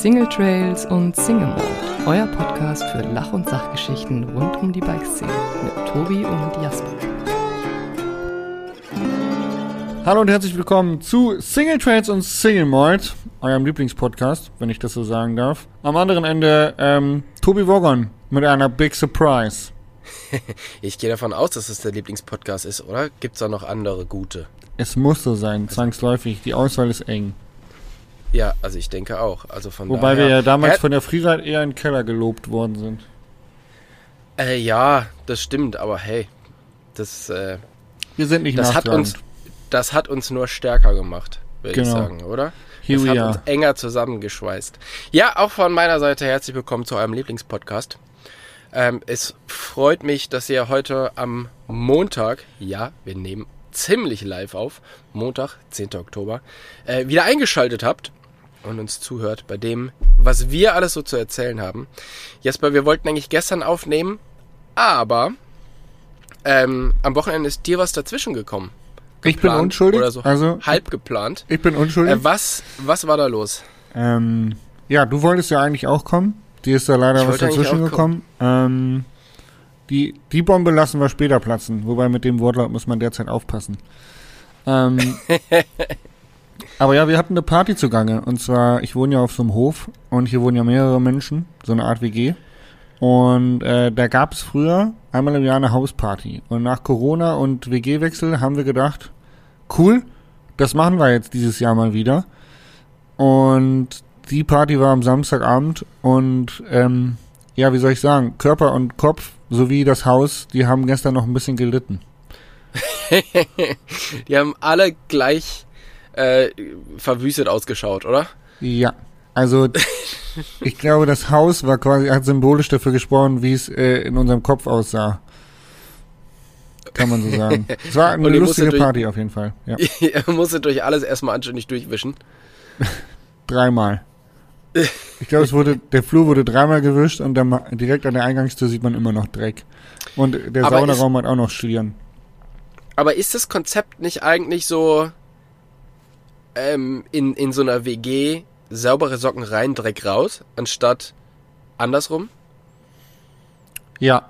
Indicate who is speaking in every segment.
Speaker 1: Single Trails und Single Mode, euer Podcast für Lach- und Sachgeschichten rund um die Bikeszene mit Tobi und Jasper.
Speaker 2: Hallo und herzlich willkommen zu Single Trails und Single Malt, eurem Lieblingspodcast, wenn ich das so sagen darf. Am anderen Ende ähm, Tobi Wogon mit einer Big Surprise.
Speaker 3: Ich gehe davon aus, dass es der Lieblingspodcast ist, oder? Gibt es da noch andere gute?
Speaker 2: Es muss so sein, zwangsläufig. Die Auswahl ist eng.
Speaker 3: Ja, also ich denke auch. Also von
Speaker 2: Wobei
Speaker 3: daher,
Speaker 2: wir ja damals von der Freeride eher in den Keller gelobt worden sind.
Speaker 3: Äh, ja, das stimmt, aber hey, das, äh,
Speaker 2: Wir sind nicht
Speaker 3: das hat uns, das hat uns nur stärker gemacht, würde ich
Speaker 2: Genau.
Speaker 3: sagen, oder?
Speaker 2: Here
Speaker 3: das hat
Speaker 2: are.
Speaker 3: uns enger zusammengeschweißt. Ja, auch von meiner Seite herzlich willkommen zu eurem Lieblingspodcast. Ähm, es freut mich, dass ihr heute am Montag, ja, wir nehmen ziemlich live auf, Montag, 10. Oktober, äh, wieder eingeschaltet habt und uns zuhört bei dem, was wir alles so zu erzählen haben. Jesper, wir wollten eigentlich gestern aufnehmen, aber ähm, am Wochenende ist dir was dazwischen gekommen.
Speaker 2: Ich bin
Speaker 3: Geplant
Speaker 2: unschuldig.
Speaker 3: Oder so
Speaker 2: Also
Speaker 3: halb geplant.
Speaker 2: ich bin unschuldig.
Speaker 3: Äh, was, was war da los?
Speaker 2: Ähm, ja, du wolltest ja eigentlich auch kommen. Die ist da leider
Speaker 3: Ich
Speaker 2: was dazwischen gekommen. Ähm, die, die Bombe lassen wir später platzen. Wobei mit dem Wortlaut muss man derzeit aufpassen. Ähm, aber ja, wir hatten eine Party zugange. Und zwar, ich wohne ja auf so einem Hof und hier wohnen ja mehrere Menschen, so eine Art WG. Und äh, da gab es früher einmal im Jahr eine Hausparty. Und nach Corona und WG-Wechsel haben wir gedacht, cool, das machen wir jetzt dieses Jahr mal wieder. Und die Party war am Samstagabend und ähm, ja, wie soll ich sagen, Körper und Kopf sowie das Haus, die haben gestern noch ein bisschen gelitten.
Speaker 3: Die haben alle gleich äh, verwüstet ausgeschaut, oder?
Speaker 2: Ja, also ich glaube, das Haus war quasi, hat symbolisch dafür gesprochen, wie es äh, in unserem Kopf aussah. Kann man so sagen. Es war eine lustige
Speaker 3: durch-
Speaker 2: Party auf jeden Fall. Ja,
Speaker 3: Ihr musstet euch alles erstmal anständig durchwischen.
Speaker 2: dreimal. Ich glaube, es wurde, der Flur wurde dreimal gewischt und dann direkt an der Eingangstür sieht man immer noch Dreck. Und der
Speaker 3: Aber
Speaker 2: Saunaraum hat auch noch Schlieren.
Speaker 3: Aber ist das Konzept nicht eigentlich so ähm, in, in so einer WG saubere Socken rein, Dreck raus, anstatt andersrum?
Speaker 2: Ja.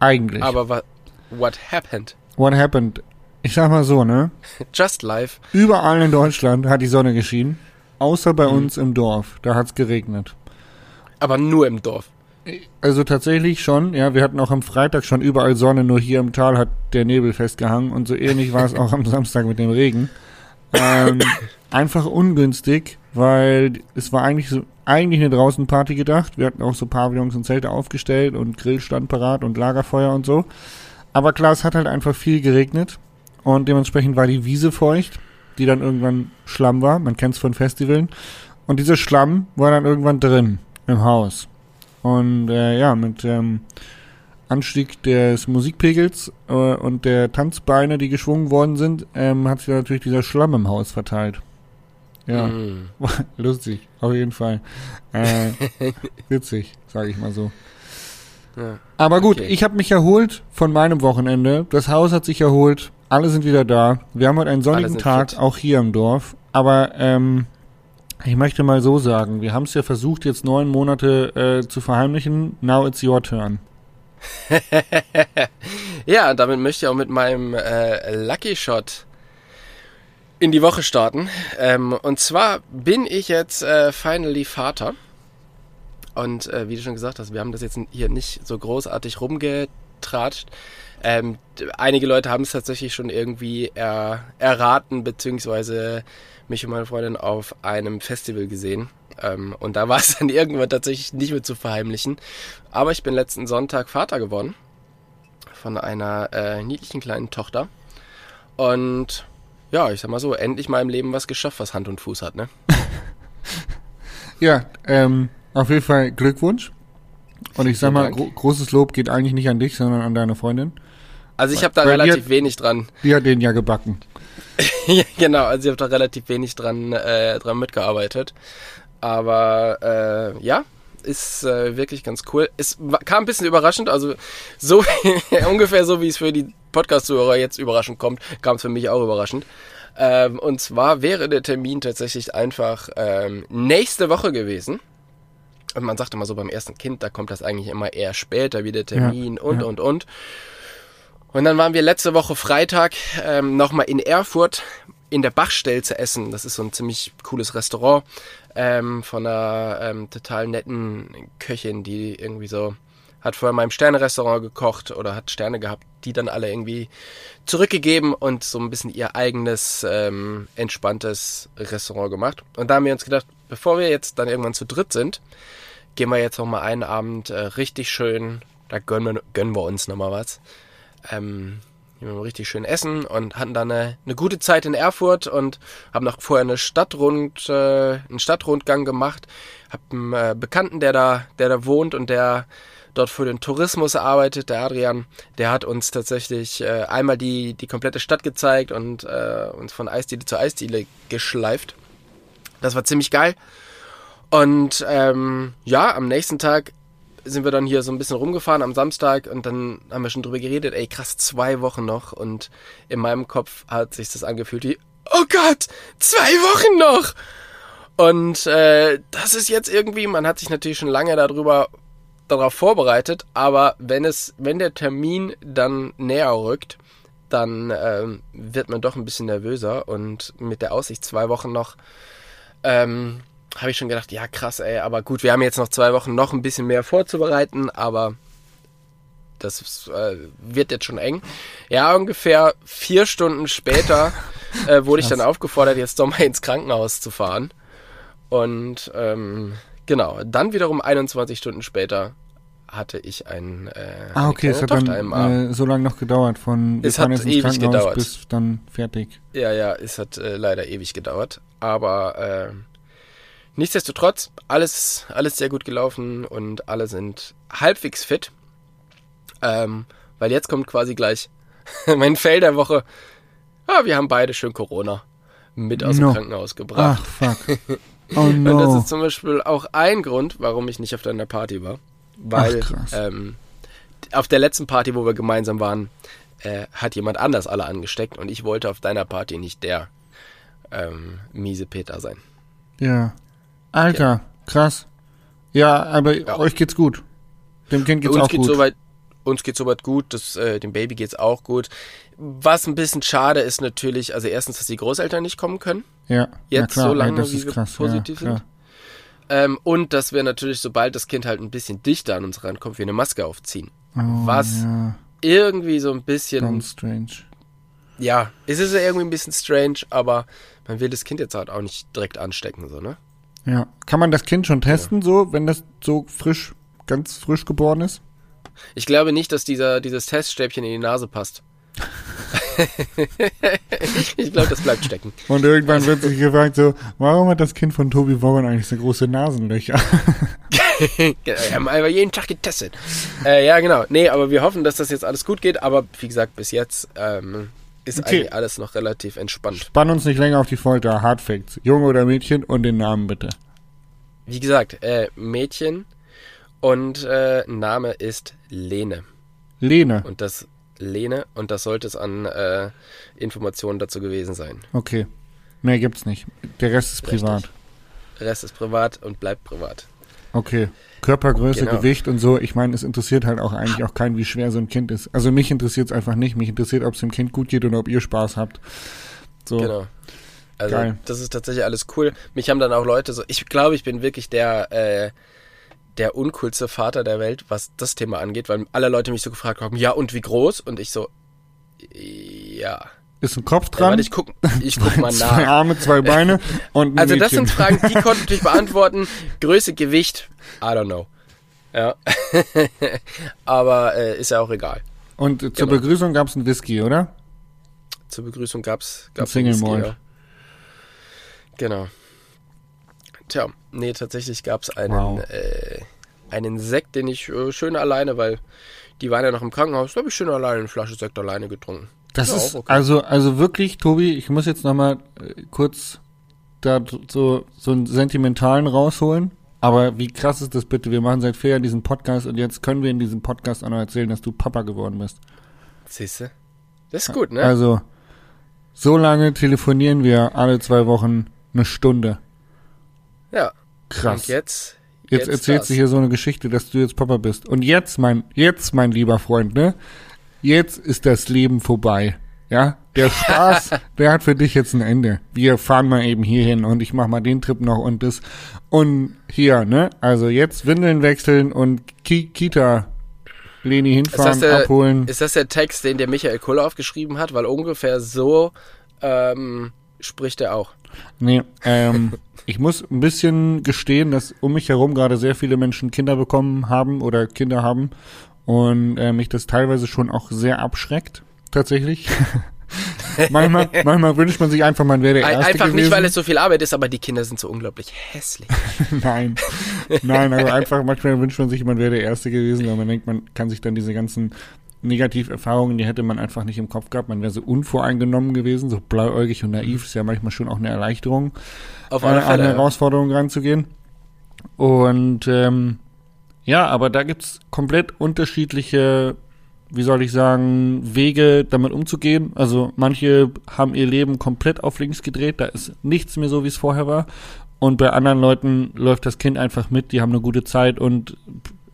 Speaker 2: Eigentlich.
Speaker 3: Aber wa what happened?
Speaker 2: What happened? Ich sag mal so, ne?
Speaker 3: Just life.
Speaker 2: Überall in Deutschland hat die Sonne geschienen. Außer
Speaker 3: Mhm.
Speaker 2: bei uns im Dorf. Da hat's geregnet.
Speaker 3: Aber nur im Dorf.
Speaker 2: Also tatsächlich schon, ja, wir hatten auch am Freitag schon überall Sonne, nur hier im Tal hat der Nebel festgehangen und so ähnlich war es auch am Samstag mit dem Regen. Ähm, einfach ungünstig, weil es war eigentlich so, eigentlich eine Draußenparty gedacht. Wir hatten auch so Pavillons und Zelte aufgestellt und Grillstand parat und Lagerfeuer und so. Aber klar, es hat halt einfach viel geregnet und dementsprechend war die Wiese feucht, die dann irgendwann Schlamm war. Man kennt's von Festivalen. Und dieser Schlamm war dann irgendwann drin im Haus. Und äh, ja, mit ähm, Anstieg des Musikpegels äh, und der Tanzbeine, die geschwungen worden sind, ähm, hat sich natürlich dieser Schlamm im Haus verteilt. Ja,
Speaker 3: Mm.
Speaker 2: lustig, auf jeden Fall. Äh, witzig, sage ich mal so.
Speaker 3: Ja.
Speaker 2: Aber gut,
Speaker 3: Okay.
Speaker 2: ich habe mich erholt von meinem Wochenende. Das Haus hat sich erholt. Alle sind wieder da. Wir haben heute einen sonnigen Tag,
Speaker 3: fit.
Speaker 2: auch hier im Dorf. Aber ähm, ich möchte mal so sagen, wir haben es ja versucht, jetzt neun Monate äh, zu verheimlichen. Now it's your turn.
Speaker 3: Ja, damit möchte ich auch mit meinem äh, Lucky Shot in die Woche starten. Ähm, und zwar bin ich jetzt äh, finally Vater. Und äh, wie du schon gesagt hast, wir haben das jetzt hier nicht so großartig rumgetratscht. Ähm, einige Leute haben es tatsächlich schon irgendwie er, erraten, beziehungsweise mich und meine Freundin auf einem Festival gesehen. Ähm, und da war es dann irgendwann tatsächlich nicht mehr zu verheimlichen. Aber ich bin letzten Sonntag Vater geworden von einer äh, niedlichen kleinen Tochter. Und ja, ich sag mal so, endlich mal im Leben was geschafft, was Hand und Fuß hat, ne?
Speaker 2: Ja, ähm, auf jeden Fall Glückwunsch. Und ich sag mal, gro großes Lob geht eigentlich nicht an dich, sondern an deine Freundin.
Speaker 3: Also ich habe da
Speaker 2: Weil
Speaker 3: relativ wenig dran.
Speaker 2: Die hat den ja gebacken.
Speaker 3: ja, genau, also ich habe da relativ wenig dran, äh, dran mitgearbeitet. Aber äh, ja, ist äh, wirklich ganz cool. Es kam ein bisschen überraschend, also so ungefähr so, wie es für die Podcast-Zuhörer jetzt überraschend kommt, kam es für mich auch überraschend. Ähm, und zwar wäre der Termin tatsächlich einfach ähm, nächste Woche gewesen. Und man sagt immer so beim ersten Kind, da kommt das eigentlich immer eher später wie der Termin
Speaker 2: Ja,
Speaker 3: und,
Speaker 2: ja.
Speaker 3: und, und. Und dann waren wir letzte Woche Freitag ähm, nochmal in Erfurt in der Bachstell zu essen. Das ist so ein ziemlich cooles Restaurant ähm, von einer ähm, total netten Köchin, die irgendwie so hat vorher mal im Sterne-Restaurant gekocht oder hat Sterne gehabt, die dann alle irgendwie zurückgegeben und so ein bisschen ihr eigenes ähm, entspanntes Restaurant gemacht. Und da haben wir uns gedacht, bevor wir jetzt dann irgendwann zu dritt sind, gehen wir jetzt noch mal einen Abend äh, richtig schön, da gönnen wir, gönnen wir uns noch mal was. Ähm, richtig schön essen und hatten dann eine, eine gute Zeit in Erfurt und haben noch vorher eine Stadtrund, äh, einen Stadtrundgang gemacht. Hab einen äh, Bekannten, der da, der da wohnt und der dort für den Tourismus arbeitet, der Adrian, der hat uns tatsächlich äh, einmal die, die komplette Stadt gezeigt und äh, uns von Eisdiele zu Eisdiele geschleift. Das war ziemlich geil. Und ähm, ja, am nächsten Tag sind wir dann hier so ein bisschen rumgefahren am Samstag und dann haben wir schon drüber geredet, ey krass, zwei Wochen noch und in meinem Kopf hat sich das angefühlt wie, oh Gott, zwei Wochen noch! Und äh, das ist jetzt irgendwie, man hat sich natürlich schon lange darüber darauf vorbereitet, aber wenn es, wenn der Termin dann näher rückt, dann ähm, wird man doch ein bisschen nervöser und mit der Aussicht zwei Wochen noch ähm, habe ich schon gedacht, ja krass, ey, aber gut, wir haben jetzt noch zwei Wochen noch ein bisschen mehr vorzubereiten, aber das äh, wird jetzt schon eng. Ja, ungefähr vier Stunden später äh, wurde ich dann aufgefordert, jetzt doch mal ins Krankenhaus zu fahren. Und ähm, genau, dann wiederum 21 Stunden später hatte ich ein äh,
Speaker 2: Ah, okay, es hat dann äh, so lange noch gedauert, von
Speaker 3: Es hat ewig gedauert.
Speaker 2: bis dann fertig.
Speaker 3: Ja, ja, es hat äh, leider ewig gedauert. Aber äh, nichtsdestotrotz, alles, alles sehr gut gelaufen und alle sind halbwegs fit. Ähm, weil jetzt kommt quasi gleich mein Fail der Woche. Ah, wir haben beide schön Corona mit aus
Speaker 2: No.
Speaker 3: dem Krankenhaus gebracht.
Speaker 2: Ach, fuck. Oh
Speaker 3: Und das
Speaker 2: no.
Speaker 3: ist zum Beispiel auch ein Grund, warum ich nicht auf deiner Party war. Weil
Speaker 2: Ach,
Speaker 3: ähm, auf der letzten Party, wo wir gemeinsam waren, äh, hat jemand anders alle angesteckt und ich wollte auf deiner Party nicht der ähm, miese Peter sein.
Speaker 2: Ja. Alter, krass. Ja, aber
Speaker 3: Ja.
Speaker 2: euch geht's gut. Dem Kind geht's
Speaker 3: uns
Speaker 2: auch
Speaker 3: geht's
Speaker 2: gut.
Speaker 3: soweit uns geht's soweit gut, das, äh, dem Baby geht's auch gut. Was ein bisschen schade ist natürlich, also erstens, dass die Großeltern nicht kommen können.
Speaker 2: ja,
Speaker 3: jetzt
Speaker 2: klar,
Speaker 3: so lange,
Speaker 2: ey, das
Speaker 3: wie
Speaker 2: ist
Speaker 3: wir
Speaker 2: krass.
Speaker 3: positiv
Speaker 2: ja,
Speaker 3: sind. Ähm, und dass wir natürlich, sobald das Kind halt ein bisschen dichter an uns rankommt, wir eine Maske aufziehen.
Speaker 2: Oh,
Speaker 3: Was
Speaker 2: Ja,
Speaker 3: Irgendwie so ein bisschen
Speaker 2: ganz strange.
Speaker 3: ja, es ist ja irgendwie ein bisschen strange, aber man will das Kind jetzt halt auch nicht direkt anstecken, so, ne?
Speaker 2: Ja. Kann man das Kind schon testen, so, wenn das so frisch, ganz frisch geboren ist?
Speaker 3: Ich glaube nicht, dass dieser, dieses Teststäbchen in die Nase passt. ich glaube, das bleibt stecken.
Speaker 2: Und irgendwann wird sich gefragt, so, warum hat das Kind von Tobi Wogon eigentlich so große Nasenlöcher?
Speaker 3: Wir haben einfach jeden Tag getestet. Äh, ja, genau. Nee, aber wir hoffen, dass das jetzt alles gut geht. Aber wie gesagt, bis jetzt ähm, ist
Speaker 2: Okay.
Speaker 3: eigentlich alles noch relativ entspannt.
Speaker 2: Spann uns nicht länger auf die Folter. Hard Facts. Junge oder Mädchen und den Namen bitte.
Speaker 3: Wie gesagt, äh, Mädchen und äh, Name ist Lene.
Speaker 2: Lene.
Speaker 3: Und das Lene und das sollte es an äh, Informationen dazu gewesen sein.
Speaker 2: Okay. Mehr gibt's nicht. Der Rest ist
Speaker 3: Richtig.
Speaker 2: privat.
Speaker 3: Rest ist privat und bleibt privat.
Speaker 2: Okay. Körpergröße,
Speaker 3: Genau.
Speaker 2: Gewicht und so. Ich meine, es interessiert halt auch eigentlich auch keinen, wie schwer so ein Kind ist. Also mich interessiert es einfach nicht. Mich interessiert, ob es dem Kind gut geht oder ob ihr Spaß habt. So.
Speaker 3: Genau. Also
Speaker 2: Geil.
Speaker 3: das ist tatsächlich alles cool. Mich haben dann auch Leute so, ich glaube, ich bin wirklich der äh, der uncoolste Vater der Welt, was das Thema angeht, weil alle Leute mich so gefragt haben, ja und wie groß? Und ich so, ja.
Speaker 2: Ist ein Kopf dran?
Speaker 3: warte, ich guck, ich guck mal
Speaker 2: zwei
Speaker 3: nach.
Speaker 2: Arme, zwei Beine und ein
Speaker 3: Also das
Speaker 2: Mädchen.
Speaker 3: sind Fragen, die konnte ich beantworten. Größe, Gewicht, I don't know. Ja. Aber äh, ist ja auch egal.
Speaker 2: Und zur
Speaker 3: Genau.
Speaker 2: Begrüßung gab's ein Whisky, oder?
Speaker 3: Zur Begrüßung gab's, gab's
Speaker 2: Single
Speaker 3: Whisky,
Speaker 2: Malt.
Speaker 3: ja. Genau. Tja, nee, tatsächlich gab's einen,
Speaker 2: Wow.
Speaker 3: äh, einen Sekt, den ich äh, schön alleine, weil die waren ja noch im Krankenhaus, da habe ich schön alleine eine Flasche Sekt alleine getrunken.
Speaker 2: Das
Speaker 3: Ja,
Speaker 2: ist
Speaker 3: okay.
Speaker 2: also also wirklich, Tobi. Ich muss jetzt noch mal äh, kurz da so so einen sentimentalen rausholen. Aber wie krass ist das bitte? Wir machen seit vier Jahren diesen Podcast und jetzt können wir in diesem Podcast auch noch erzählen, dass du Papa geworden bist.
Speaker 3: Siehste? Das ist gut, ne?
Speaker 2: Also, so lange telefonieren wir alle zwei Wochen eine Stunde.
Speaker 3: ja.
Speaker 2: Krass.
Speaker 3: Und jetzt?
Speaker 2: Jetzt, erzählst
Speaker 3: das.
Speaker 2: du hier so eine Geschichte, dass du jetzt Papa bist. Und jetzt, mein, jetzt, mein lieber Freund, ne? Jetzt ist das Leben vorbei. Ja? Der Spaß, der hat für dich jetzt ein Ende. Wir fahren mal eben hier hin und ich mach mal den Trip noch und das. Und hier, ne? Also jetzt Windeln wechseln und Ki Kita Leni
Speaker 3: Ist
Speaker 2: hinfahren,
Speaker 3: der,
Speaker 2: abholen.
Speaker 3: ist das der Text, den der Michael Kuller aufgeschrieben hat? Weil ungefähr so ähm, spricht er auch.
Speaker 2: Nee, ähm, ich muss ein bisschen gestehen, dass um mich herum gerade sehr viele Menschen Kinder bekommen haben oder Kinder haben und äh, mich das teilweise schon auch sehr abschreckt, tatsächlich. manchmal, manchmal wünscht man sich einfach, man wäre der
Speaker 3: Ein-
Speaker 2: Erste
Speaker 3: Einfach
Speaker 2: gewesen.
Speaker 3: nicht, weil es so viel Arbeit ist, aber die Kinder sind so unglaublich hässlich.
Speaker 2: Nein, nein, also einfach manchmal wünscht man sich, man wäre der Erste gewesen, weil man denkt, man kann sich dann diese ganzen Negativerfahrungen, die hätte man einfach nicht im Kopf gehabt. Man wäre so unvoreingenommen gewesen, so blauäugig und naiv. Ist ja manchmal schon auch eine Erleichterung.
Speaker 3: Auf
Speaker 2: äh,
Speaker 3: alle
Speaker 2: an
Speaker 3: Fälle.
Speaker 2: Herausforderungen ranzugehen. Und ähm, ja, aber da gibt's komplett unterschiedliche, wie soll ich sagen, Wege damit umzugehen. Also manche haben ihr Leben komplett auf links gedreht, da ist nichts mehr so, wie es vorher war. Und bei anderen Leuten läuft das Kind einfach mit, die haben eine gute Zeit und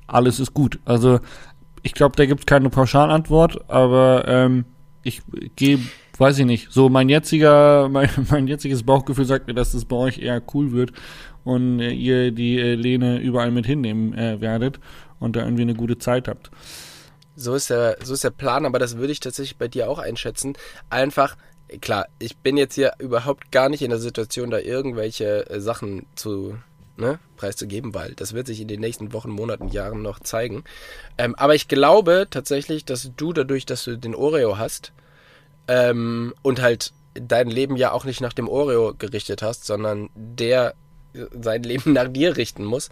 Speaker 2: alles ist gut. Also ich glaube, da gibt's keine Pauschalantwort, aber ähm, ich gehe, weiß ich nicht, so mein jetziger, mein, mein jetziges Bauchgefühl sagt mir, dass das bei euch eher cool wird und äh, ihr die äh, Lene überall mit hinnehmen äh, werdet und da irgendwie eine gute Zeit habt.
Speaker 3: So ist der, so ist der Plan, aber das würde ich tatsächlich bei dir auch einschätzen. Einfach, klar, ich bin jetzt hier überhaupt gar nicht in der Situation, da irgendwelche Sachen zu ne, preiszugeben, weil das wird sich in den nächsten Wochen, Monaten, Jahren noch zeigen. Ähm, aber ich glaube tatsächlich, dass du dadurch, dass du den Oreo hast ähm, und halt dein Leben ja auch nicht nach dem Oreo gerichtet hast, sondern der sein Leben nach dir richten muss,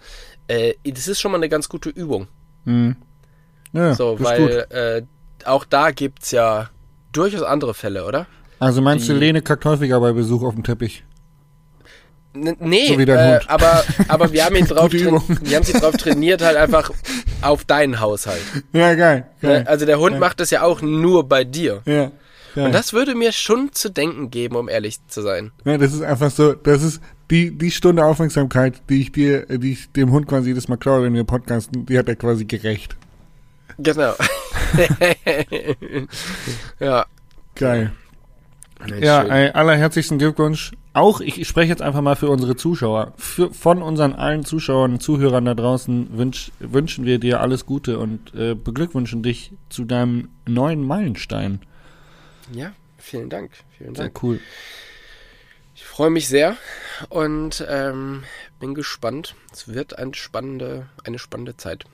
Speaker 3: äh, das ist schon mal eine ganz gute Übung.
Speaker 2: Mhm. Ja,
Speaker 3: So, weil äh, auch da gibt's ja durchaus andere Fälle, oder?
Speaker 2: Also meinst du,
Speaker 3: die-
Speaker 2: Lene kackt häufiger bei Besuch auf dem Teppich?
Speaker 3: Nee,
Speaker 2: So
Speaker 3: äh, aber, aber wir haben ihn drauf, wir haben sie drauf trainiert, halt einfach auf deinen Haushalt.
Speaker 2: Ja, geil. geil.
Speaker 3: Ne? Also der Hund
Speaker 2: Ja.
Speaker 3: macht das ja auch nur bei dir.
Speaker 2: ja, geil.
Speaker 3: Und das würde mir schon zu denken geben, um ehrlich zu sein.
Speaker 2: Ja, das ist einfach so, das ist die, die Stunde Aufmerksamkeit, die ich dir, die ich dem Hund quasi jedes Mal klaue, wenn wir podcasten, die hat er quasi gerecht.
Speaker 3: Genau. ja.
Speaker 2: Geil. Ja,
Speaker 3: schön.
Speaker 2: ey, allerherzigsten Glückwunsch. Auch, ich, spreche jetzt einfach mal für unsere Zuschauer. Für, von unseren allen Zuschauern und Zuhörern da draußen wünsch, wünschen wir dir alles Gute und äh, beglückwünschen dich zu deinem neuen Meilenstein.
Speaker 3: ja, vielen Dank. Vielen
Speaker 2: Sehr
Speaker 3: Dank.
Speaker 2: cool.
Speaker 3: Ich freue mich sehr und ähm, bin gespannt. Es wird eine spannende, eine spannende Zeit.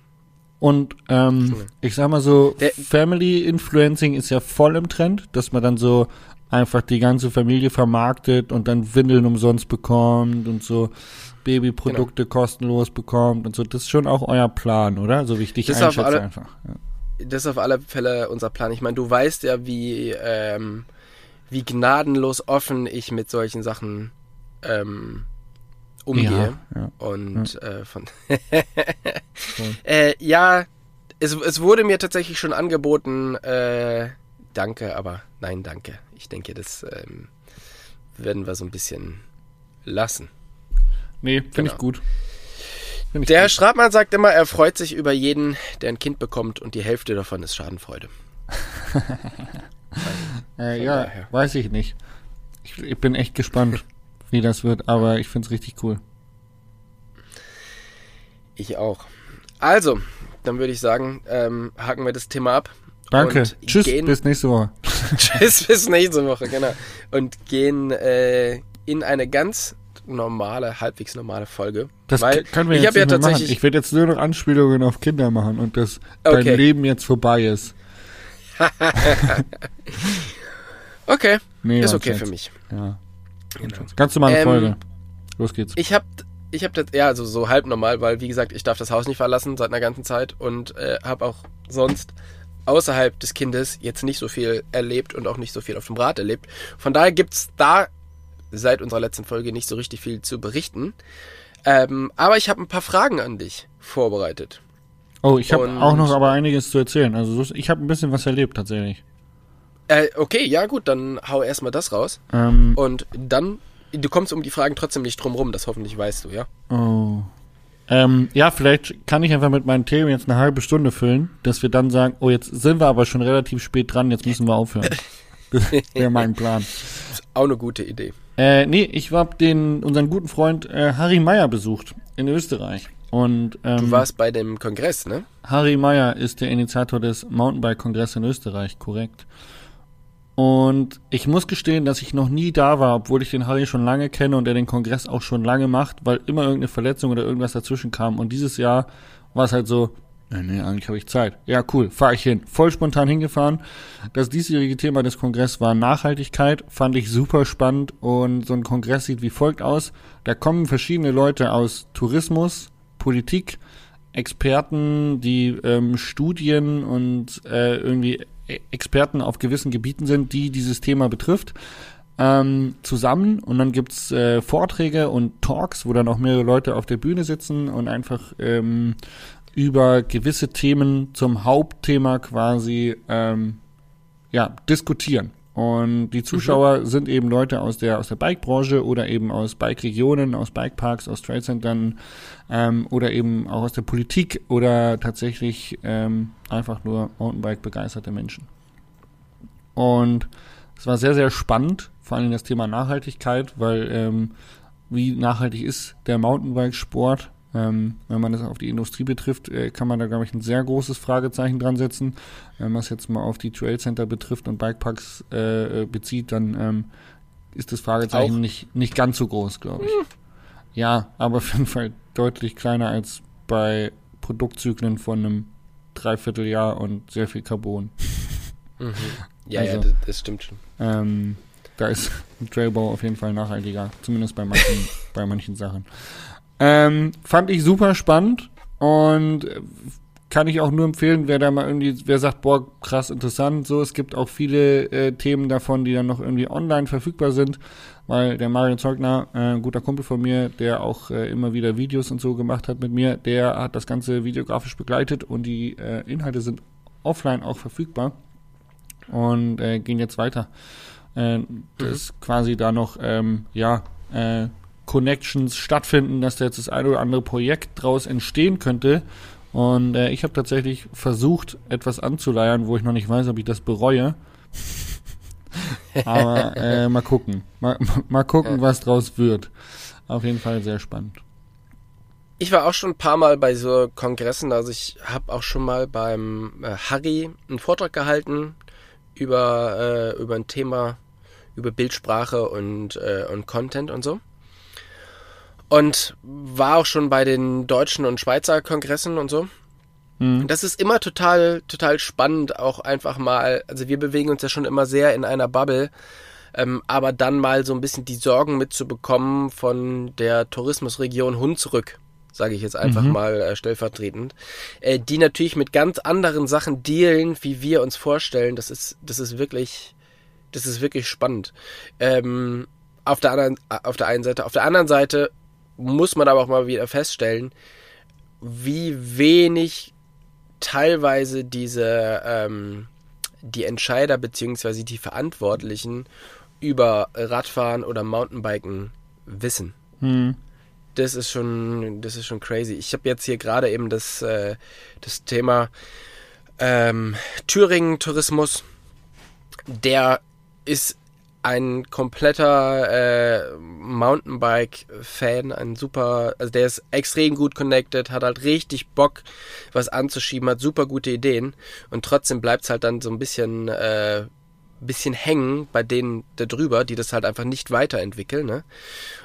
Speaker 2: Und ähm,
Speaker 3: Schön.
Speaker 2: ich sag mal so,
Speaker 3: Der-
Speaker 2: Family Influencing ist ja voll im Trend, dass man dann so einfach die ganze Familie vermarktet und dann Windeln umsonst bekommt und so Babyprodukte
Speaker 3: Genau.
Speaker 2: kostenlos bekommt und so. Das ist schon auch euer Plan, oder? So wie ich dich
Speaker 3: Das
Speaker 2: einschätze
Speaker 3: alle-
Speaker 2: einfach. Ja.
Speaker 3: Das ist auf alle Fälle unser Plan. Ich meine, du weißt ja, wie, ähm, wie gnadenlos offen ich mit solchen Sachen ähm, umgehe.
Speaker 2: Ja, ja.
Speaker 3: Und äh, von äh, ja, es, es wurde mir tatsächlich schon angeboten, äh, danke, aber nein, danke. Ich denke, das ähm, werden wir so ein bisschen lassen.
Speaker 2: Nee, finde
Speaker 3: Genau.
Speaker 2: ich gut. Find ich
Speaker 3: Der Herr. Stratmann sagt immer, er freut sich über jeden, der ein Kind bekommt und die Hälfte davon ist Schadenfreude.
Speaker 2: Äh, ja,
Speaker 3: daher.
Speaker 2: weiß ich nicht. Ich, ich bin echt gespannt, wie das wird, aber ich finde es richtig cool.
Speaker 3: Ich auch. Also, dann würde ich sagen, ähm, haken wir das Thema ab.
Speaker 2: Danke.
Speaker 3: Und
Speaker 2: Tschüss,
Speaker 3: gehen-
Speaker 2: bis nächste Woche.
Speaker 3: Tschüss, bis nächste Woche, genau. Und gehen äh, in eine ganz normale, halbwegs normale Folge.
Speaker 2: Das
Speaker 3: weil
Speaker 2: können wir
Speaker 3: ich
Speaker 2: jetzt
Speaker 3: ja
Speaker 2: nicht mehr machen.
Speaker 3: tatsächlich.
Speaker 2: Ich werde jetzt nur noch Anspielungen auf Kinder machen und dass dein
Speaker 3: Okay.
Speaker 2: Leben jetzt vorbei ist.
Speaker 3: okay,
Speaker 2: Nee,
Speaker 3: ist okay
Speaker 2: Scherz.
Speaker 3: für mich.
Speaker 2: Ja.
Speaker 3: Genau.
Speaker 2: Ganz normale
Speaker 3: Ähm,
Speaker 2: Folge. Los geht's.
Speaker 3: Ich habe ich hab das, ja, also so halb normal, weil wie gesagt, ich darf das Haus nicht verlassen seit einer ganzen Zeit und äh, habe auch sonst außerhalb des Kindes jetzt nicht so viel erlebt und auch nicht so viel auf dem Rad erlebt. Von daher gibt's da seit unserer letzten Folge nicht so richtig viel zu berichten. Ähm, aber ich habe ein paar Fragen an dich vorbereitet.
Speaker 2: Oh, ich habe auch noch aber einiges zu erzählen. Also so- ich habe ein bisschen was erlebt tatsächlich.
Speaker 3: Äh, okay, ja gut, dann hau erstmal das raus.
Speaker 2: Ähm,
Speaker 3: Und dann, du kommst um die Fragen trotzdem nicht drum rum, das hoffentlich weißt du, ja?
Speaker 2: oh. Ähm, ja, vielleicht kann ich einfach mit meinen Themen jetzt eine halbe Stunde füllen, dass wir dann sagen, oh, jetzt sind wir aber schon relativ spät dran, jetzt müssen wir aufhören. Das wäre mein Plan.
Speaker 3: Ist auch eine gute Idee.
Speaker 2: Äh, nee, ich hab den, unseren guten Freund äh, Harry Meyer besucht in Österreich. Und ähm,
Speaker 3: Du warst bei dem Kongress, ne?
Speaker 2: Harry Meyer ist der Initiator des Mountainbike-Kongresses in Österreich, korrekt. Und ich muss gestehen, dass ich noch nie da war, obwohl ich den Harry schon lange kenne und er den Kongress auch schon lange macht, weil immer irgendeine Verletzung oder irgendwas dazwischen kam. Und dieses Jahr war es halt so, nee, nee, eigentlich habe ich Zeit. Ja, cool, fahre ich hin. Voll spontan hingefahren. Das diesjährige Thema des Kongresses war Nachhaltigkeit, fand ich super spannend und so ein Kongress sieht wie folgt aus. Da kommen verschiedene Leute aus Tourismus, Politik, Experten, die ähm, Studien und äh, irgendwie Experten auf gewissen Gebieten sind, die dieses Thema betrifft, ähm, zusammen. Und dann gibt's äh, Vorträge und Talks, wo dann auch mehrere Leute auf der Bühne sitzen und einfach ähm, über gewisse Themen zum Hauptthema quasi ähm, ja, diskutieren. Und die Zuschauer sind eben Leute aus der, aus der Bike-Branche oder eben aus Bike-Regionen, aus Bikeparks, aus Trade-Centern ähm, oder eben auch aus der Politik oder tatsächlich ähm, einfach nur Mountainbike-begeisterte Menschen. Und es war sehr, sehr spannend, vor allem das Thema Nachhaltigkeit, weil ähm, wie nachhaltig ist der Mountainbike-Sport? Ähm, wenn man das auf die Industrie betrifft, äh, kann man da, glaube ich, ein sehr großes Fragezeichen dran setzen. Wenn man es jetzt mal auf die Trail Center betrifft und Bikeparks äh, äh, bezieht, dann ähm, ist das Fragezeichen
Speaker 3: Auch.
Speaker 2: nicht, nicht ganz so groß, glaube ich. Ja, aber auf jeden Fall deutlich kleiner als bei Produktzyklen von einem Dreivierteljahr und sehr viel Carbon.
Speaker 3: Mhm. Ja, ja,
Speaker 2: Also-
Speaker 3: das, das stimmt schon.
Speaker 2: Ähm, da ist ein Trailbau auf jeden Fall nachhaltiger, zumindest bei manchen, bei manchen Sachen. Ähm, fand ich super spannend und äh, kann ich auch nur empfehlen, wer da mal irgendwie, wer sagt, boah, krass interessant, so, es gibt auch viele äh, Themen davon, die dann noch irgendwie online verfügbar sind, weil der Mario Zeugner, äh, ein guter Kumpel von mir, der auch äh, immer wieder Videos und so gemacht hat mit mir, der hat das Ganze videografisch begleitet und die äh, Inhalte sind offline auch verfügbar und äh, gehen jetzt weiter. Äh, dass quasi da noch, ähm, ja, äh, Connections stattfinden, dass da jetzt das eine oder andere Projekt draus entstehen könnte. Und äh, ich habe tatsächlich versucht, etwas anzuleiern, wo ich noch nicht weiß, ob ich das bereue. Aber äh, mal gucken. Mal, mal gucken, was draus wird. Auf jeden Fall sehr spannend.
Speaker 3: Ich war auch schon ein paar Mal bei so Kongressen, also ich habe auch schon mal beim äh, Harry einen Vortrag gehalten über, äh, über ein Thema, über Bildsprache und, äh, und Content und so. Und war auch schon bei den deutschen und Schweizer Kongressen und so.
Speaker 2: Hm.
Speaker 3: Das ist immer total, total spannend, auch einfach mal, also wir bewegen uns ja schon immer sehr in einer Bubble, ähm, aber dann mal so ein bisschen die Sorgen mitzubekommen von der Tourismusregion Hunsrück, sage ich jetzt einfach
Speaker 2: Mhm.
Speaker 3: mal äh, stellvertretend, äh, die natürlich mit ganz anderen Sachen dealen, wie wir uns vorstellen. Das ist, das ist wirklich, das ist wirklich spannend. Ähm, auf der anderen, auf der einen Seite, auf der anderen Seite muss man aber auch mal wieder feststellen, wie wenig teilweise diese ähm, die Entscheider beziehungsweise die Verantwortlichen über Radfahren oder Mountainbiken wissen.
Speaker 2: Hm.
Speaker 3: Das ist schon, das ist schon crazy. Ich habe jetzt hier gerade eben das, äh, das Thema ähm, Thüringen Tourismus. Der ist ein kompletter äh, Mountainbike-Fan, ein super, also der ist extrem gut connected, hat halt richtig Bock, was anzuschieben, hat super gute Ideen und trotzdem bleibt's halt dann so ein bisschen, äh, bisschen hängen bei denen da drüber, die das halt einfach nicht weiterentwickeln, ne?